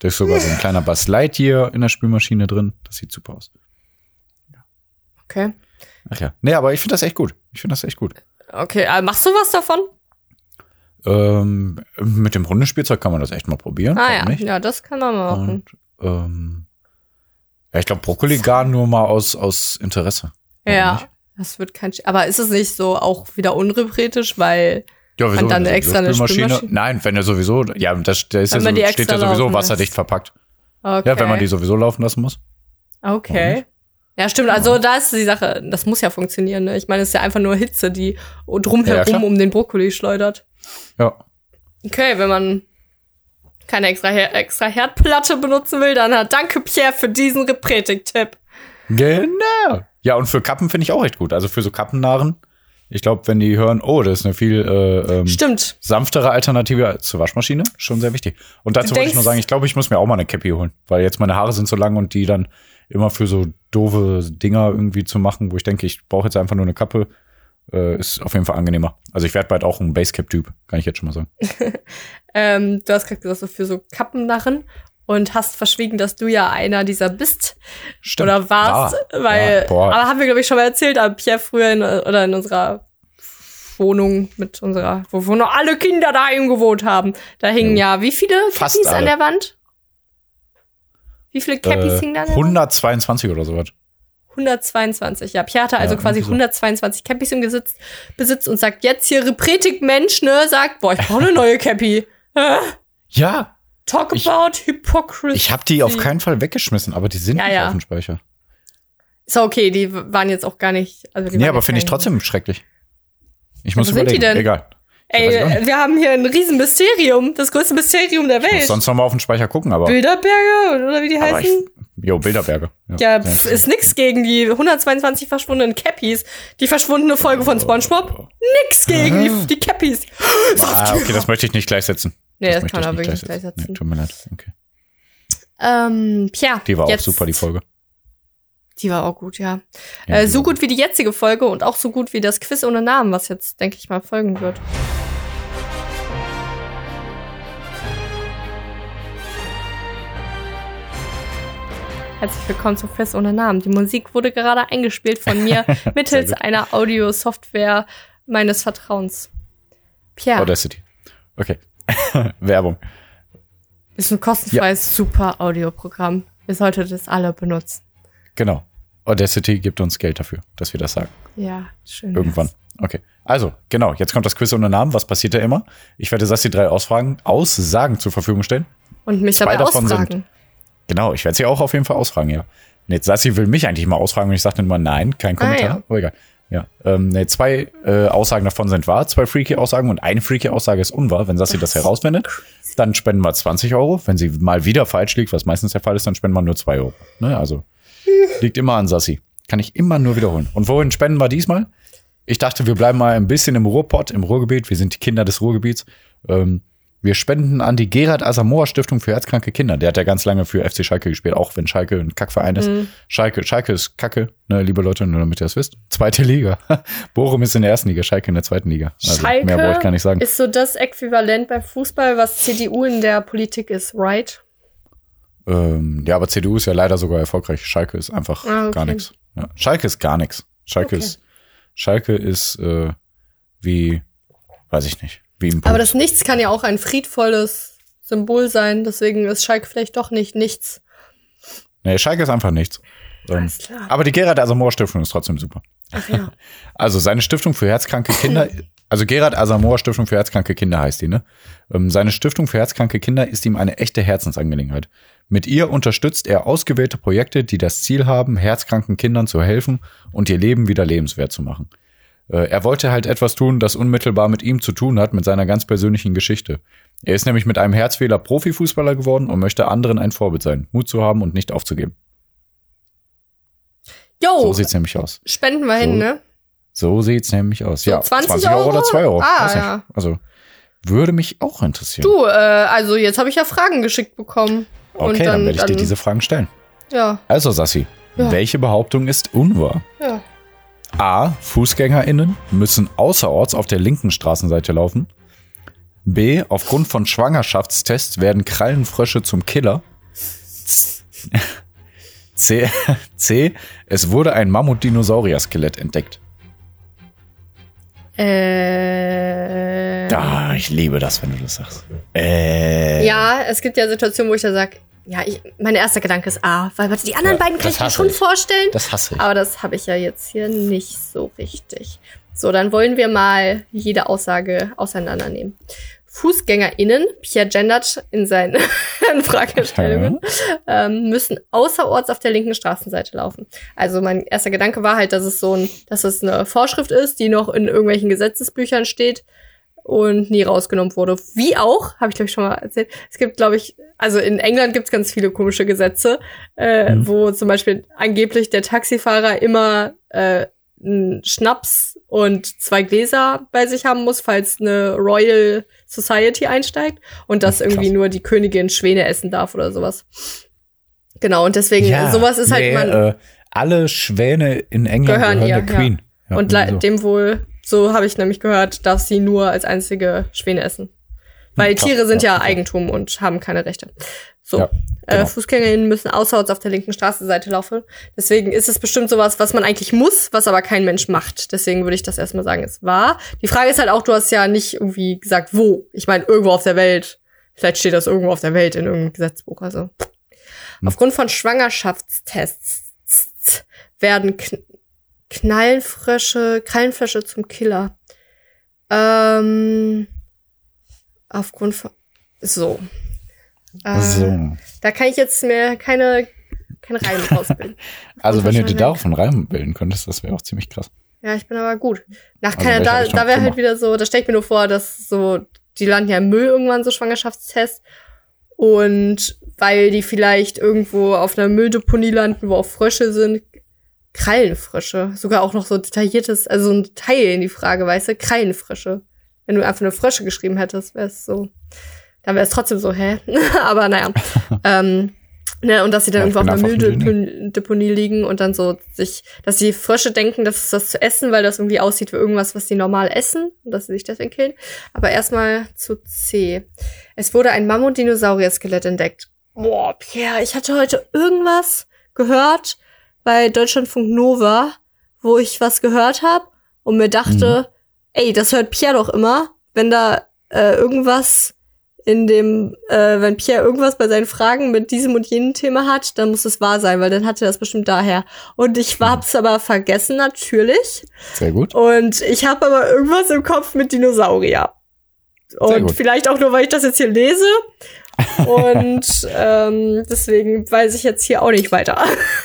Da ist sogar so ein kleiner Buzz Lightyear in der Spülmaschine drin. Das sieht super aus. Okay. Ach ja. Nee, aber ich finde das echt gut. Ich finde das echt gut. Okay, äh, machst du was davon? Ähm, mit dem Hundespielzeug kann man das echt mal probieren. Ah ja, nicht? ja, das kann man mal machen. Und ähm, ja, ich glaube, Brokkoli gar nur mal aus, aus Interesse. Warum ja, nicht? das wird kein. Sch Aber ist es nicht so auch wieder unrepretisch, weil Ja, Und dann Eine extra eine Spülmaschine? Nein, wenn er sowieso, ja, das, der ist ja so, man steht ja sowieso wasserdicht lässt. verpackt. okay. Ja, wenn man die sowieso laufen lassen muss. Okay. Ja, stimmt. Also da ist die Sache, das muss ja funktionieren. Ne? Ich meine, es ist ja einfach nur Hitze, die Ja, drumherum klar. um den Brokkoli schleudert. Ja. Okay, wenn man keine extra, Her extra Herdplatte benutzen will, dann hat danke Pierre für diesen Repretik-Tipp. Genau. Ja, und für Kappen finde ich auch echt gut. Also für so Kappennarren. Ich glaube, wenn die hören, oh, das ist eine viel äh, ähm, Stimmt. sanftere Alternative zur Waschmaschine, schon sehr wichtig. Und dazu wollte ich nur sagen, ich glaube, ich muss mir auch mal eine Cappy holen, weil jetzt meine Haare sind so lang und die dann immer für so doofe Dinger irgendwie zu machen, wo ich denke, ich brauche jetzt einfach nur eine Kappe, äh, ist auf jeden Fall angenehmer. Also ich werde bald auch ein Basecap-Typ, kann ich jetzt schon mal sagen. Ähm, du hast gerade gesagt, so für so Kappennarren und hast verschwiegen, dass du ja einer dieser bist Stimmt. oder warst, War. weil, Ja, aber haben wir glaube ich schon mal erzählt, aber Pierre früher in, oder in unserer Wohnung mit unserer, wo, wo noch alle Kinder daheim gewohnt haben, da hingen ja, wie viele Fast an alle. der Wand? Wie viele Cappies Äh, hingen da an der Wand? 122 oder sowas. 122. Ja, Pierre hatte also Ja, quasi so. 122 Cappies im Besitz, Besitz und sagt jetzt hier Repretik Mensch, ne, sagt, boah, ich brauche eine neue Cappy. Ja, Talk Ich- about Hypocrisy. ich habe die auf keinen Fall weggeschmissen, aber die sind Ja, nicht ja. auf dem Speicher. Ist okay, die waren jetzt auch gar nicht. Also die Nee, aber finde ich trotzdem schrecklich. Ich muss wo sind die überlegen. denn? Egal. Ey, ich wir haben hier ein riesen Mysterium, das größte Mysterium der Ich muss Welt. sonst noch mal auf den Speicher gucken, aber, Bilderberge oder wie die aber ich, heißen? jo, Bilderberge. ja, pf, ist nix gegen die 122 verschwundenen Cappies. Die verschwundene Folge von SpongeBob? Nix gegen die, die Cappies. Ah, okay, das möchte ich nicht gleichsetzen. Nee, das, möchte kann ich er wirklich nicht gleichsetzen. Nee, tut mir leid. Okay. Ähm, Pierre. Die war jetzt, auch super, die Folge. Die war auch gut, ja. Ja, äh, so gut wie die jetzige Folge und auch so gut wie das Quiz ohne Namen, was jetzt, denke ich mal, folgen wird. Herzlich willkommen zu Fest ohne Namen. Die Musik wurde gerade eingespielt von mir mittels einer Audio-Software meines Vertrauens. Pierre. Audacity. Okay. Werbung. Ist ein kostenfreies, ja. super Audioprogramm. Ihr solltet es alle benutzen. Genau. Audacity gibt uns Geld dafür, dass wir das sagen. Ja, schön. Irgendwann. Okay. Also, genau, jetzt kommt das Quiz ohne Namen. Was passiert da immer? Ich werde Sassi drei Ausfragen, Aussagen zur Verfügung stellen. Und mich Zwei dabei davon ausfragen. Sind, genau, ich werde sie auch auf jeden Fall ausfragen, ja. Jetzt Sassi will mich eigentlich mal ausfragen und ich sage dann mal nein, kein Kommentar. Ah, ja. Oh, egal. Ja, ähm, nee, zwei äh, Aussagen davon sind wahr, zwei freaky Aussagen und eine freaky Aussage ist unwahr. Wenn Sassi das herausfindet, dann spenden wir 20 Euro. Wenn sie mal wieder falsch liegt, was meistens der Fall ist, dann spenden wir nur 2 Euro. Ne? Also liegt immer an Sassi. Kann ich immer nur wiederholen. Und wohin spenden wir diesmal? Ich dachte, wir bleiben mal ein bisschen im Ruhrpott, im Ruhrgebiet. Wir sind die Kinder des Ruhrgebiets. Ähm, wir spenden an die Gerhard Asamoah Stiftung für herzkranke Kinder. Der hat ja ganz lange für FC Schalke gespielt, auch wenn Schalke ein Kackverein ist. Mhm. Schalke, Schalke ist Kacke, ne, liebe Leute, nur damit ihr das wisst. Zweite Liga. Bochum ist in der ersten Liga, Schalke in der zweiten Liga. Also Schalke mehr brauche ich gar nicht sagen. ist so das Äquivalent beim Fußball, was CDU in der Politik ist, right? Ähm, ja, aber CDU ist ja leider sogar erfolgreich. Schalke ist einfach ah, okay. gar nichts. Ja. Schalke ist gar nichts. Schalke okay. ist Schalke ist äh, wie, weiß ich nicht aber das Nichts kann ja auch ein friedvolles Symbol sein. Deswegen ist Schalke vielleicht doch nicht nichts. Nee, Schalke ist einfach nichts. Ähm, aber die Gerhard Asamoah Stiftung ist trotzdem super. Ach ja. Also seine Stiftung für herzkranke Kinder, also Gerhard Asamoah Stiftung für herzkranke Kinder heißt die, ne? Ähm, seine Stiftung für herzkranke Kinder ist ihm eine echte Herzensangelegenheit. Mit ihr unterstützt er ausgewählte Projekte, die das Ziel haben, herzkranken Kindern zu helfen und ihr Leben wieder lebenswert zu machen. Äh, er wollte halt etwas tun, das unmittelbar mit ihm zu tun hat, mit seiner ganz persönlichen Geschichte. Er ist nämlich mit einem Herzfehler Profifußballer geworden und möchte anderen ein Vorbild sein, Mut zu haben und nicht aufzugeben. Jo, so sieht's nämlich aus. Spenden wir so, hin, ne? So sieht's nämlich aus. So ja, 20, 20 Euro? oder 2 Euro. Ah, ja. Also würde mich auch interessieren. Du, äh, also jetzt habe ich ja Fragen geschickt bekommen. Okay, dann, dann werde ich dir diese Fragen stellen. Ja. Also Sassi, ja. welche Behauptung ist unwahr? Ja. A. FußgängerInnen müssen außerorts auf der linken Straßenseite laufen. B. Aufgrund von Schwangerschaftstests werden Krallenfrösche zum Killer. C. C. Es wurde ein Mammut-Dinosaurier-Skelett entdeckt. Äh. Ah, ich liebe das, wenn du das sagst. Äh. Ja, es gibt ja Situationen, wo ich da sage, ja, ich, mein erster Gedanke ist A, weil die anderen ja, beiden kann ich mir schon ich. vorstellen. Das hasse ich. Aber das habe ich ja jetzt hier nicht so richtig. So, dann wollen wir mal jede Aussage auseinandernehmen. FußgängerInnen, Pierre gendert in seinen Fragestellungen, ähm, müssen außerorts auf der linken Straßenseite laufen. Also mein erster Gedanke war halt, dass es so ein, dass es eine Vorschrift ist, die noch in irgendwelchen Gesetzesbüchern steht, und nie rausgenommen wurde. Wie auch, habe ich glaube ich schon mal erzählt. Es gibt, glaube ich, also in England gibt es ganz viele komische Gesetze, äh, mhm. wo zum Beispiel angeblich der Taxifahrer immer äh, einen Schnaps und zwei Gläser bei sich haben muss, falls eine Royal Society einsteigt und dass irgendwie nur die Königin Schwäne essen darf oder sowas. Genau, und deswegen, ja, sowas ist halt nee, man. Äh, alle Schwäne in England gehören, gehören ihr, der Queen. Ja. Ja, und so. dem wohl so habe ich nämlich gehört, darf sie nur als einzige Schwäne essen. Weil hm, Tiere sind ja, ja Eigentum und haben keine Rechte. So. Ja, äh, genau. äh, Fußgängerinnen müssen außerorts auf der linken Straßenseite laufen. Deswegen ist es bestimmt sowas, was man eigentlich muss, was aber kein Mensch macht. Deswegen würde ich das erstmal sagen, es war. Die Frage ist halt auch, du hast ja nicht irgendwie gesagt, wo. Ich meine, irgendwo auf der Welt. Vielleicht steht das irgendwo auf der Welt in irgendeinem Gesetzbuch. Also. Hm. Aufgrund von Schwangerschaftstests werden Knallenfrösche, Krallenfrösche zum Killer. Ähm, aufgrund von so. Äh, so. Da kann ich jetzt mir keine, keine Reime ausbilden. also wenn du dir davon Reime bilden könntest, das wäre auch ziemlich krass. Ja, ich bin aber gut. Nach also Kanada, da, da wäre halt wieder so, da stelle ich mir nur vor, dass so, die landen ja im Müll irgendwann, so Schwangerschaftstests. Und weil die vielleicht irgendwo auf einer Mülldeponie landen, wo auch Frösche sind, Krallenfrösche. Sogar auch noch so detailliertes, also ein Detail in die Frage, weißt du? Krallenfrösche. Wenn du einfach eine Frösche geschrieben hättest, wäre es so. Dann wäre es trotzdem so, hä? Aber naja. ähm, ne, und dass sie dann ja, irgendwo auf einer Mülldeponie liegen und dann so sich, dass die Frösche denken, das ist das zu essen, weil das irgendwie aussieht wie irgendwas, was sie normal essen und dass sie sich deswegen killen. Aber erstmal zu C. Es wurde ein Mammut-Dinosaurier-Skelett entdeckt. Boah, Pierre, ich hatte heute irgendwas gehört bei Deutschlandfunk Nova, wo ich was gehört habe und mir dachte, mhm. Ey, das hört Pierre doch immer, wenn da äh, irgendwas in dem, äh, wenn Pierre irgendwas bei seinen Fragen mit diesem und jenem Thema hat, dann muss es wahr sein, weil dann hat er das bestimmt daher. Und ich hab's aber vergessen, natürlich. Sehr gut. Und ich habe aber irgendwas im Kopf mit Dinosaurier. Und vielleicht auch nur, weil ich das jetzt hier lese. Und ähm, deswegen weiß ich jetzt hier auch nicht weiter.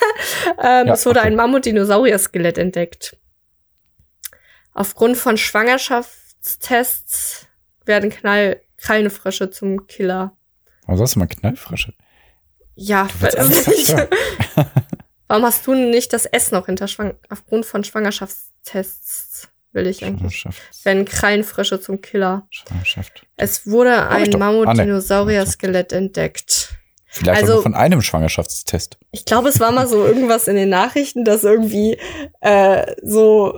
ähm, ja, es wurde okay. ein Mammut-Dinosaurier-Skelett entdeckt. Aufgrund von Schwangerschaftstests werden Knall Krallenfrösche zum Killer. Was hast du mal Knallfrösche? Ja, ich, warum hast du nicht das S noch hinter Schwang aufgrund von Schwangerschaftstests? Will ich eigentlich. Wenn Krallenfrösche zum Killer. Schwangerschaft. Es wurde ein Mammut-Dinosaurier-Skelett entdeckt. Vielleicht also, von einem Schwangerschaftstest. Ich glaube, es war mal so irgendwas in den Nachrichten, dass irgendwie äh, so,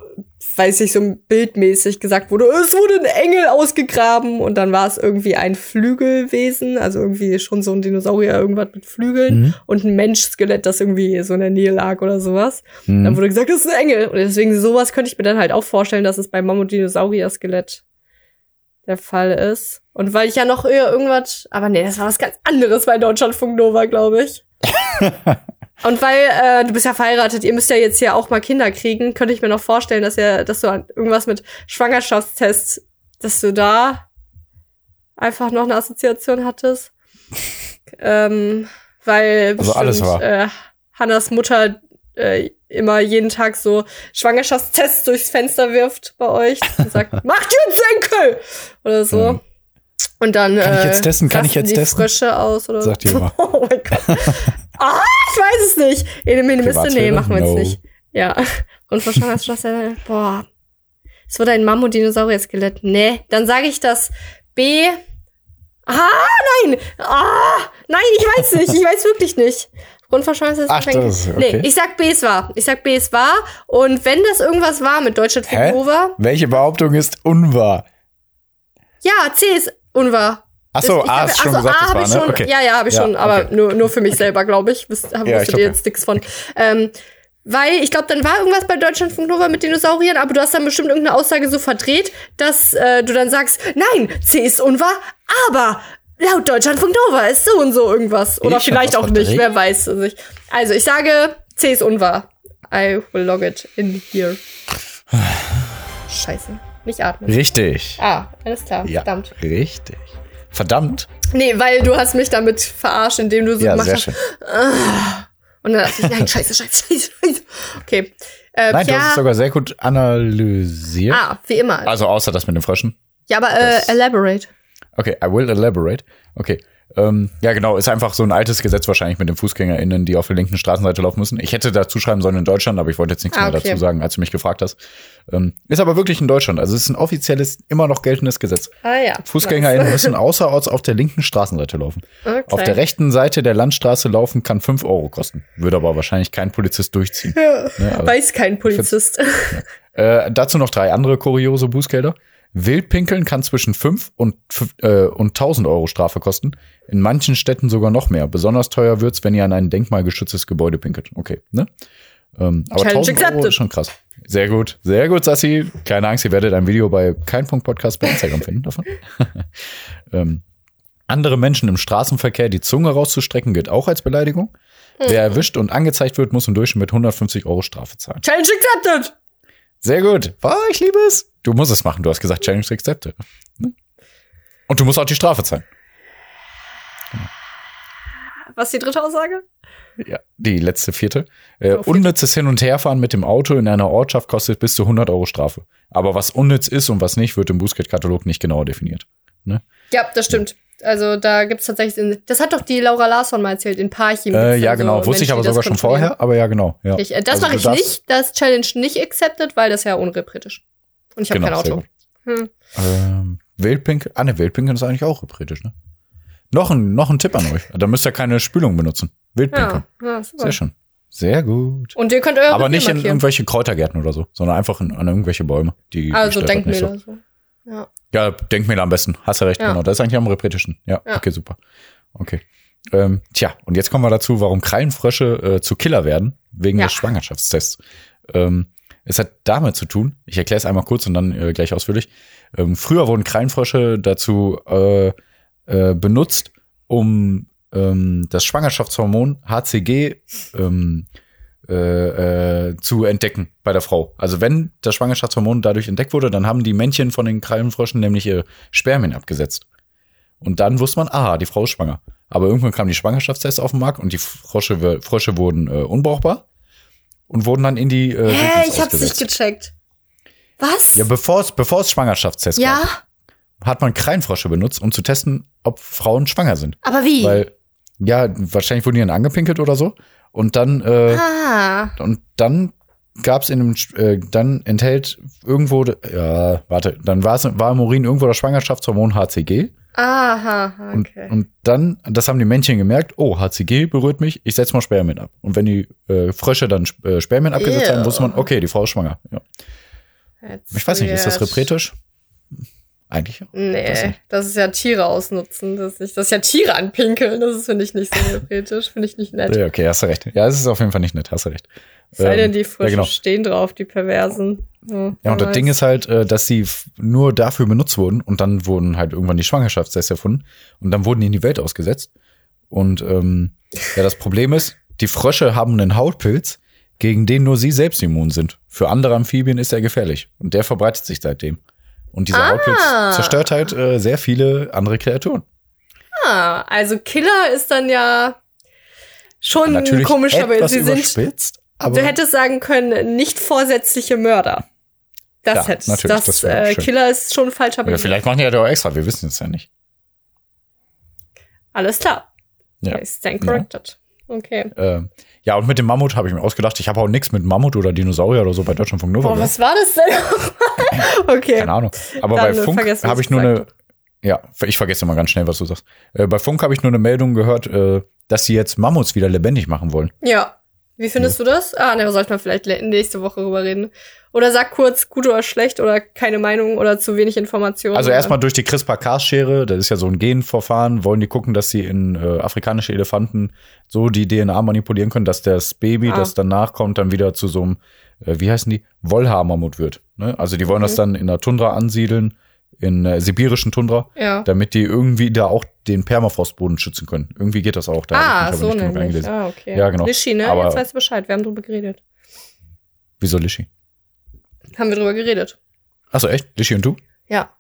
weiß ich, so bildmäßig gesagt wurde, es wurde ein Engel ausgegraben und dann war es irgendwie ein Flügelwesen, also irgendwie schon so ein Dinosaurier, irgendwas mit Flügeln mhm. und ein Menschskelett, das irgendwie so in der Nähe lag oder sowas. Mhm. Dann wurde gesagt, das ist ein Engel. Und deswegen sowas könnte ich mir dann halt auch vorstellen, dass es beim Mammut-Dinosaurier-Skelett der Fall ist. Und weil ich ja noch irgendwas, aber nee, das war was ganz anderes bei Deutschlandfunk Nova, glaube ich. Und weil äh, du bist ja verheiratet, ihr müsst ja jetzt ja auch mal Kinder kriegen, könnte ich mir noch vorstellen, dass ja, dass du irgendwas mit Schwangerschaftstests, dass du da einfach noch eine Assoziation hattest. ähm, weil also alles war. Äh, Hannas Mutter äh, immer jeden Tag so Schwangerschaftstests durchs Fenster wirft bei euch und sagt, macht jetzt Enkel! Oder so. Mhm. Und dann kann ich jetzt testen, kann ich jetzt die testen? Frösche aus oder Sagt die immer. Oh mein Gott. ah, ich weiß es nicht. Ene, mene, Miste, nee, machen wir no. jetzt nicht. Ja. Und Schwangerschafts boah. Es wurde ein Mammut-Dinosaurier-Skelett. Nee, dann sage ich das B. Ah, nein! Ah, nein, ich weiß nicht. Ich weiß wirklich nicht. Grundverschwörung ist Ach, das, okay. Nee, ich sag B, es war. Ich sag B, es war. Und wenn das irgendwas war mit Deutschland für. Welche Behauptung ist unwahr? Ja, C ist unwahr. Ach so, A ist schon also gesagt, A war, ne? Okay. Ja, ja, habe ich ja, schon, aber okay. nur, nur für mich selber, glaube ich. Wisst, ja, wusstet ihr jetzt nichts von. Ähm, weil ich glaube, dann war irgendwas bei Deutschlandfunk Nova mit Dinosauriern, aber du hast dann bestimmt irgendeine Aussage so verdreht, dass äh, du dann sagst, nein, C ist unwahr, aber laut Deutschlandfunk Nova ist so und so irgendwas. Oder ich vielleicht auch nicht, wer weiß es nicht. Also ich sage, C ist unwahr. I will log it in here. Scheiße. Nicht atmen. Richtig. Ah, alles klar. Ja, Verdammt. Richtig. Verdammt. Nee, weil du hast mich damit verarscht, indem du so ja, gemacht hast. Schön. Und dann dachte ich, nein, scheiße, scheiße, scheiße. Okay. Äh, nein, Pia, du hast es sogar sehr gut analysiert. Ah, wie immer. Also außer das mit den Fröschen. Ja, aber äh, elaborate. Okay, I will elaborate. Okay. Ähm, ja, genau, ist einfach so ein altes Gesetz wahrscheinlich mit den FußgängerInnen, die auf der linken Straßenseite laufen müssen. Ich hätte dazu schreiben sollen in Deutschland, aber ich wollte jetzt nichts ah, mehr dazu sagen, als du mich gefragt hast. Ähm, ist aber wirklich in Deutschland. Also es ist ein offizielles, immer noch geltendes Gesetz. Ah ja. FußgängerInnen nice. müssen außerorts auf der linken Straßenseite laufen. Okay. Auf der rechten Seite der Landstraße laufen kann fünf Euro kosten. Würde aber wahrscheinlich kein Polizist durchziehen. Ja, ne, weiß kein Polizist. Ja. Äh, dazu noch drei andere kuriose Bußgelder. Wildpinkeln kann zwischen 5 und, äh, und 1000 Euro Strafe kosten. In manchen Städten sogar noch mehr. Besonders teuer wird's, wenn ihr an ein denkmalgeschütztes Gebäude pinkelt. Okay, ne? Ähm, aber Challenge 1000 accepted. Euro ist schon krass. Sehr gut, sehr gut, Sassi. Keine Angst, ihr werdet ein Video bei kein Punkt Podcast bei Instagram finden davon. ähm, andere Menschen im Straßenverkehr die Zunge rauszustrecken gilt auch als Beleidigung. Hm. Wer erwischt und angezeigt wird, muss im Durchschnitt mit 150 Euro Strafe zahlen. Challenge accepted! Sehr gut. Oh, ich liebe es. Du musst es machen. Du hast gesagt, Challenge accepted. Und du musst auch die Strafe zahlen. Was ist die dritte Aussage? Ja, die letzte vierte. Äh, oh, unnützes Hin- und Herfahren mit dem Auto in einer Ortschaft kostet bis zu 100 Euro Strafe. Aber was unnütz ist und was nicht, wird im Bußgeldkatalog nicht genauer definiert. Ne? Ja, das stimmt. Also da gibt's tatsächlich, das hat doch die Laura Larsson mal erzählt, in Parchim. Äh, ja, genau, so wusste ich aber sogar schon vorher, aber ja, genau. Ja. Ich, äh, das also mache ich nicht, das Challenge nicht accepted, weil das ja unrepretisch. Und ich habe genau, kein Auto. Hm. Ähm, Wildpink, ah ne, Wildpinkeln ist eigentlich auch repretisch, ne? Noch ein, noch ein Tipp an euch. Da müsst ihr keine Spülung benutzen. Wildpinkeln. Ja, ja, super. Sehr schön. Sehr gut. Und ihr könnt eure Aber nicht in irgendwelche Kräutergärten oder so, sondern einfach in, an irgendwelche Bäume. Die also Denkmäler. So. Ja. ja, Denkmäler am besten. Hast du recht, ja. genau. Das ist eigentlich am repretischen. Ja, ja, okay, super. Okay. Ähm, tja, und jetzt kommen wir dazu, warum Krallenfrösche äh, zu Killer werden, wegen Ja. des Schwangerschaftstests. Ähm, es hat damit zu tun, ich erkläre es einmal kurz und dann äh, gleich ausführlich. Ähm, früher wurden Krallenfrösche dazu äh, äh, benutzt, um ähm, das Schwangerschaftshormon HCG ähm, äh, äh, zu entdecken bei der Frau. Also wenn das Schwangerschaftshormon dadurch entdeckt wurde, dann haben die Männchen von den Krallenfröschen nämlich ihr Spermien abgesetzt. Und dann wusste man, aha, die Frau ist schwanger. Aber irgendwann kamen die Schwangerschaftstests auf den Markt und die Frosche, Frösche wurden äh, unbrauchbar und wurden dann in die äh, Hä, ich hab's nicht ausgesetzt. gecheckt. Was? Ja, bevor es bevor es Schwangerschaftstests Ja, gab, hat man Krallenfrösche benutzt, um zu testen, ob Frauen schwanger sind. aber wie? Weil, ja, wahrscheinlich wurden die dann angepinkelt oder so. Und dann, äh, ah, und dann gab's in dem, äh, dann enthält irgendwo, ja, warte, dann war's, war im Urin irgendwo das Schwangerschaftshormon HCG. Aha, Und, okay. und dann, das haben die Männchen gemerkt, oh, HCG berührt mich, ich setz mal Spermien ab. Und wenn die äh, Frösche dann äh, Spermien abgesetzt Ew. haben, wusste man, okay, die Frau ist schwanger. Ja. Ich weiß nicht, ist das repretisch? Eigentlich ja. Das Nee, das ist ja Tiere ausnutzen. Das ist, nicht, das ist ja Tiere anpinkeln. Das ist, finde ich, nicht so repretisch. Finde ich nicht nett. Ja, okay, hast du recht. Ja, es ist auf jeden Fall nicht nett, hast du recht. Sei denn, Ähm, die Frösche genau. stehen drauf, die Perversen. Ja, Ja, und das Ding ist halt, äh, dass sie nur dafür benutzt wurden und dann wurden halt irgendwann die Schwangerschaftstests erfunden und dann wurden die in die Welt ausgesetzt. Und ähm, ja, das Problem ist, die Frösche haben einen Hautpilz, gegen den nur sie selbst immun sind. Für andere Amphibien ist er gefährlich und der verbreitet sich seitdem. Und dieser Ah. Hautpilz zerstört halt äh, sehr viele andere Kreaturen. Ah, also Killer ist dann ja schon Natürlich komisch, aber sie sind. aber du hättest sagen können, nicht vorsätzliche Mörder. Das Ja, hättest. natürlich, Das, das auch äh. Killer ist schon ein falscher Begriff. vielleicht machen die ja doch extra, wir wissen es ja nicht. Alles klar. Ja. Okay, stand corrected. Okay. Ähm, ja, und mit dem Mammut habe ich mir ausgedacht, ich habe auch nichts mit Mammut oder Dinosaurier oder so bei Deutschlandfunk Nova. Boah, was war das denn? okay. Keine Ahnung. Aber Dann bei Funk habe ich nur eine. Ja, ich vergesse immer ganz schnell, was du sagst. Äh, bei Funk habe ich nur eine Meldung gehört, äh, dass sie jetzt Mammuts wieder lebendig machen wollen. Ja. Wie findest du das? Ah, ne, da sollten wir vielleicht le- nächste Woche drüber reden. Oder sag kurz, gut oder schlecht oder keine Meinung oder zu wenig Informationen. Also erstmal durch die CRISPR-Cas-Schere, das ist ja so ein Genverfahren, wollen die gucken, dass sie in äh, afrikanische Elefanten so die DNA manipulieren können, dass das Baby, Ah. das danach kommt, dann wieder zu so einem, äh, wie heißen die, Wollhaarmammut wird. Ne? Also die wollen das Mhm. dann in der Tundra ansiedeln, in äh, sibirischen Tundra, Ja. damit die irgendwie da auch den Permafrostboden schützen können. Irgendwie geht das auch. Da Ah, ich so nicht nämlich. Ah, okay. Ja, genau. Lischi, ne? Aber- Jetzt weißt du Bescheid. Wir haben drüber geredet. Wieso Lischi? Haben wir drüber geredet. Achso, echt? Lischi und du? Ja.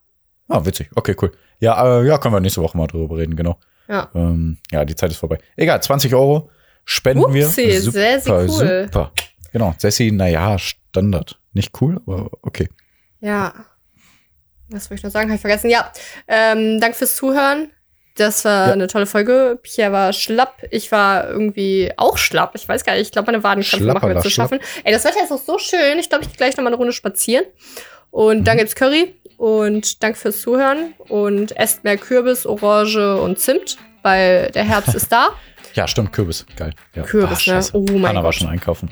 Ah, witzig. Okay, cool. Ja, äh, ja, können wir nächste Woche mal drüber reden, genau. Ja. Ähm, ja, die Zeit ist vorbei. Egal, 20 Euro spenden wir. Upsi, sehr, sehr cool. Super. Genau, Sessi, naja, Standard. Nicht cool, aber okay. Ja. Was wollte ich noch sagen? Habe ich vergessen. Ja. Ähm, danke fürs Zuhören. Das war Ja. eine tolle Folge. Pierre war schlapp. Ich war irgendwie auch schlapp. Ich weiß gar nicht. Ich glaube, meine Wadenkrämpfe machen wir zu schaffen. Ey, das Wetter ist auch so schön. Ich glaube, ich gehe gleich noch mal eine Runde spazieren. Und dann gibt's Curry. Und danke fürs Zuhören. Und esst mehr Kürbis, Orange und Zimt, weil der Herbst ist da. Ja, stimmt, Kürbis. Geil. Ja. Kürbis, ne? scheiße. Oh mein Hanna war Gott. schon einkaufen.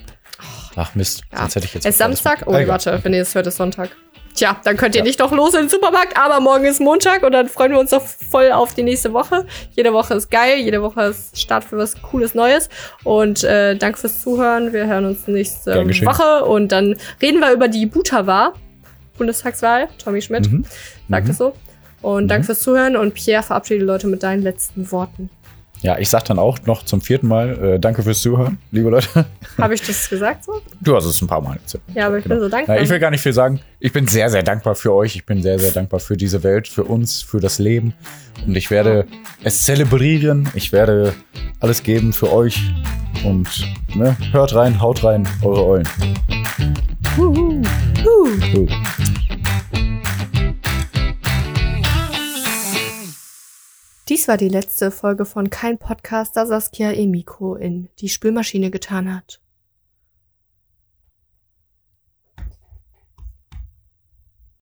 Ach Mist, Ja. sonst hätte ich jetzt. Es ist Samstag? Oh, warte, wenn ihr das hört, ist Sonntag. Tja, dann könnt ihr Ja. nicht noch los in den Supermarkt, aber morgen ist Montag und dann freuen wir uns doch voll auf die nächste Woche. Jede Woche ist geil, jede Woche ist Start für was Cooles Neues. Und äh, danke fürs Zuhören. Wir hören uns nächste. Woche und dann reden wir über die Butawa, Bundestagswahl. Tommy Schmidt Mhm. sagt Mhm. es so. Und danke fürs Zuhören und Pierre verabschiede die Leute mit deinen letzten Worten. Ja, ich sag dann auch noch zum vierten Mal, äh, danke fürs Zuhören, liebe Leute. Habe ich das gesagt so? Du hast es ein paar Mal erzählt. Ja, aber ich bin so dankbar. Na, ich will gar nicht viel sagen. Ich bin sehr, sehr dankbar für euch. Ich bin sehr, sehr dankbar für diese Welt, für uns, für das Leben. Und ich werde es zelebrieren. Ich werde alles geben für euch. Und ne, hört rein, haut rein, eure Eulen. Huhu. So. Dies war die letzte Folge von Kein Podcast, da Saskia ihr Mikro in die Spülmaschine getan hat.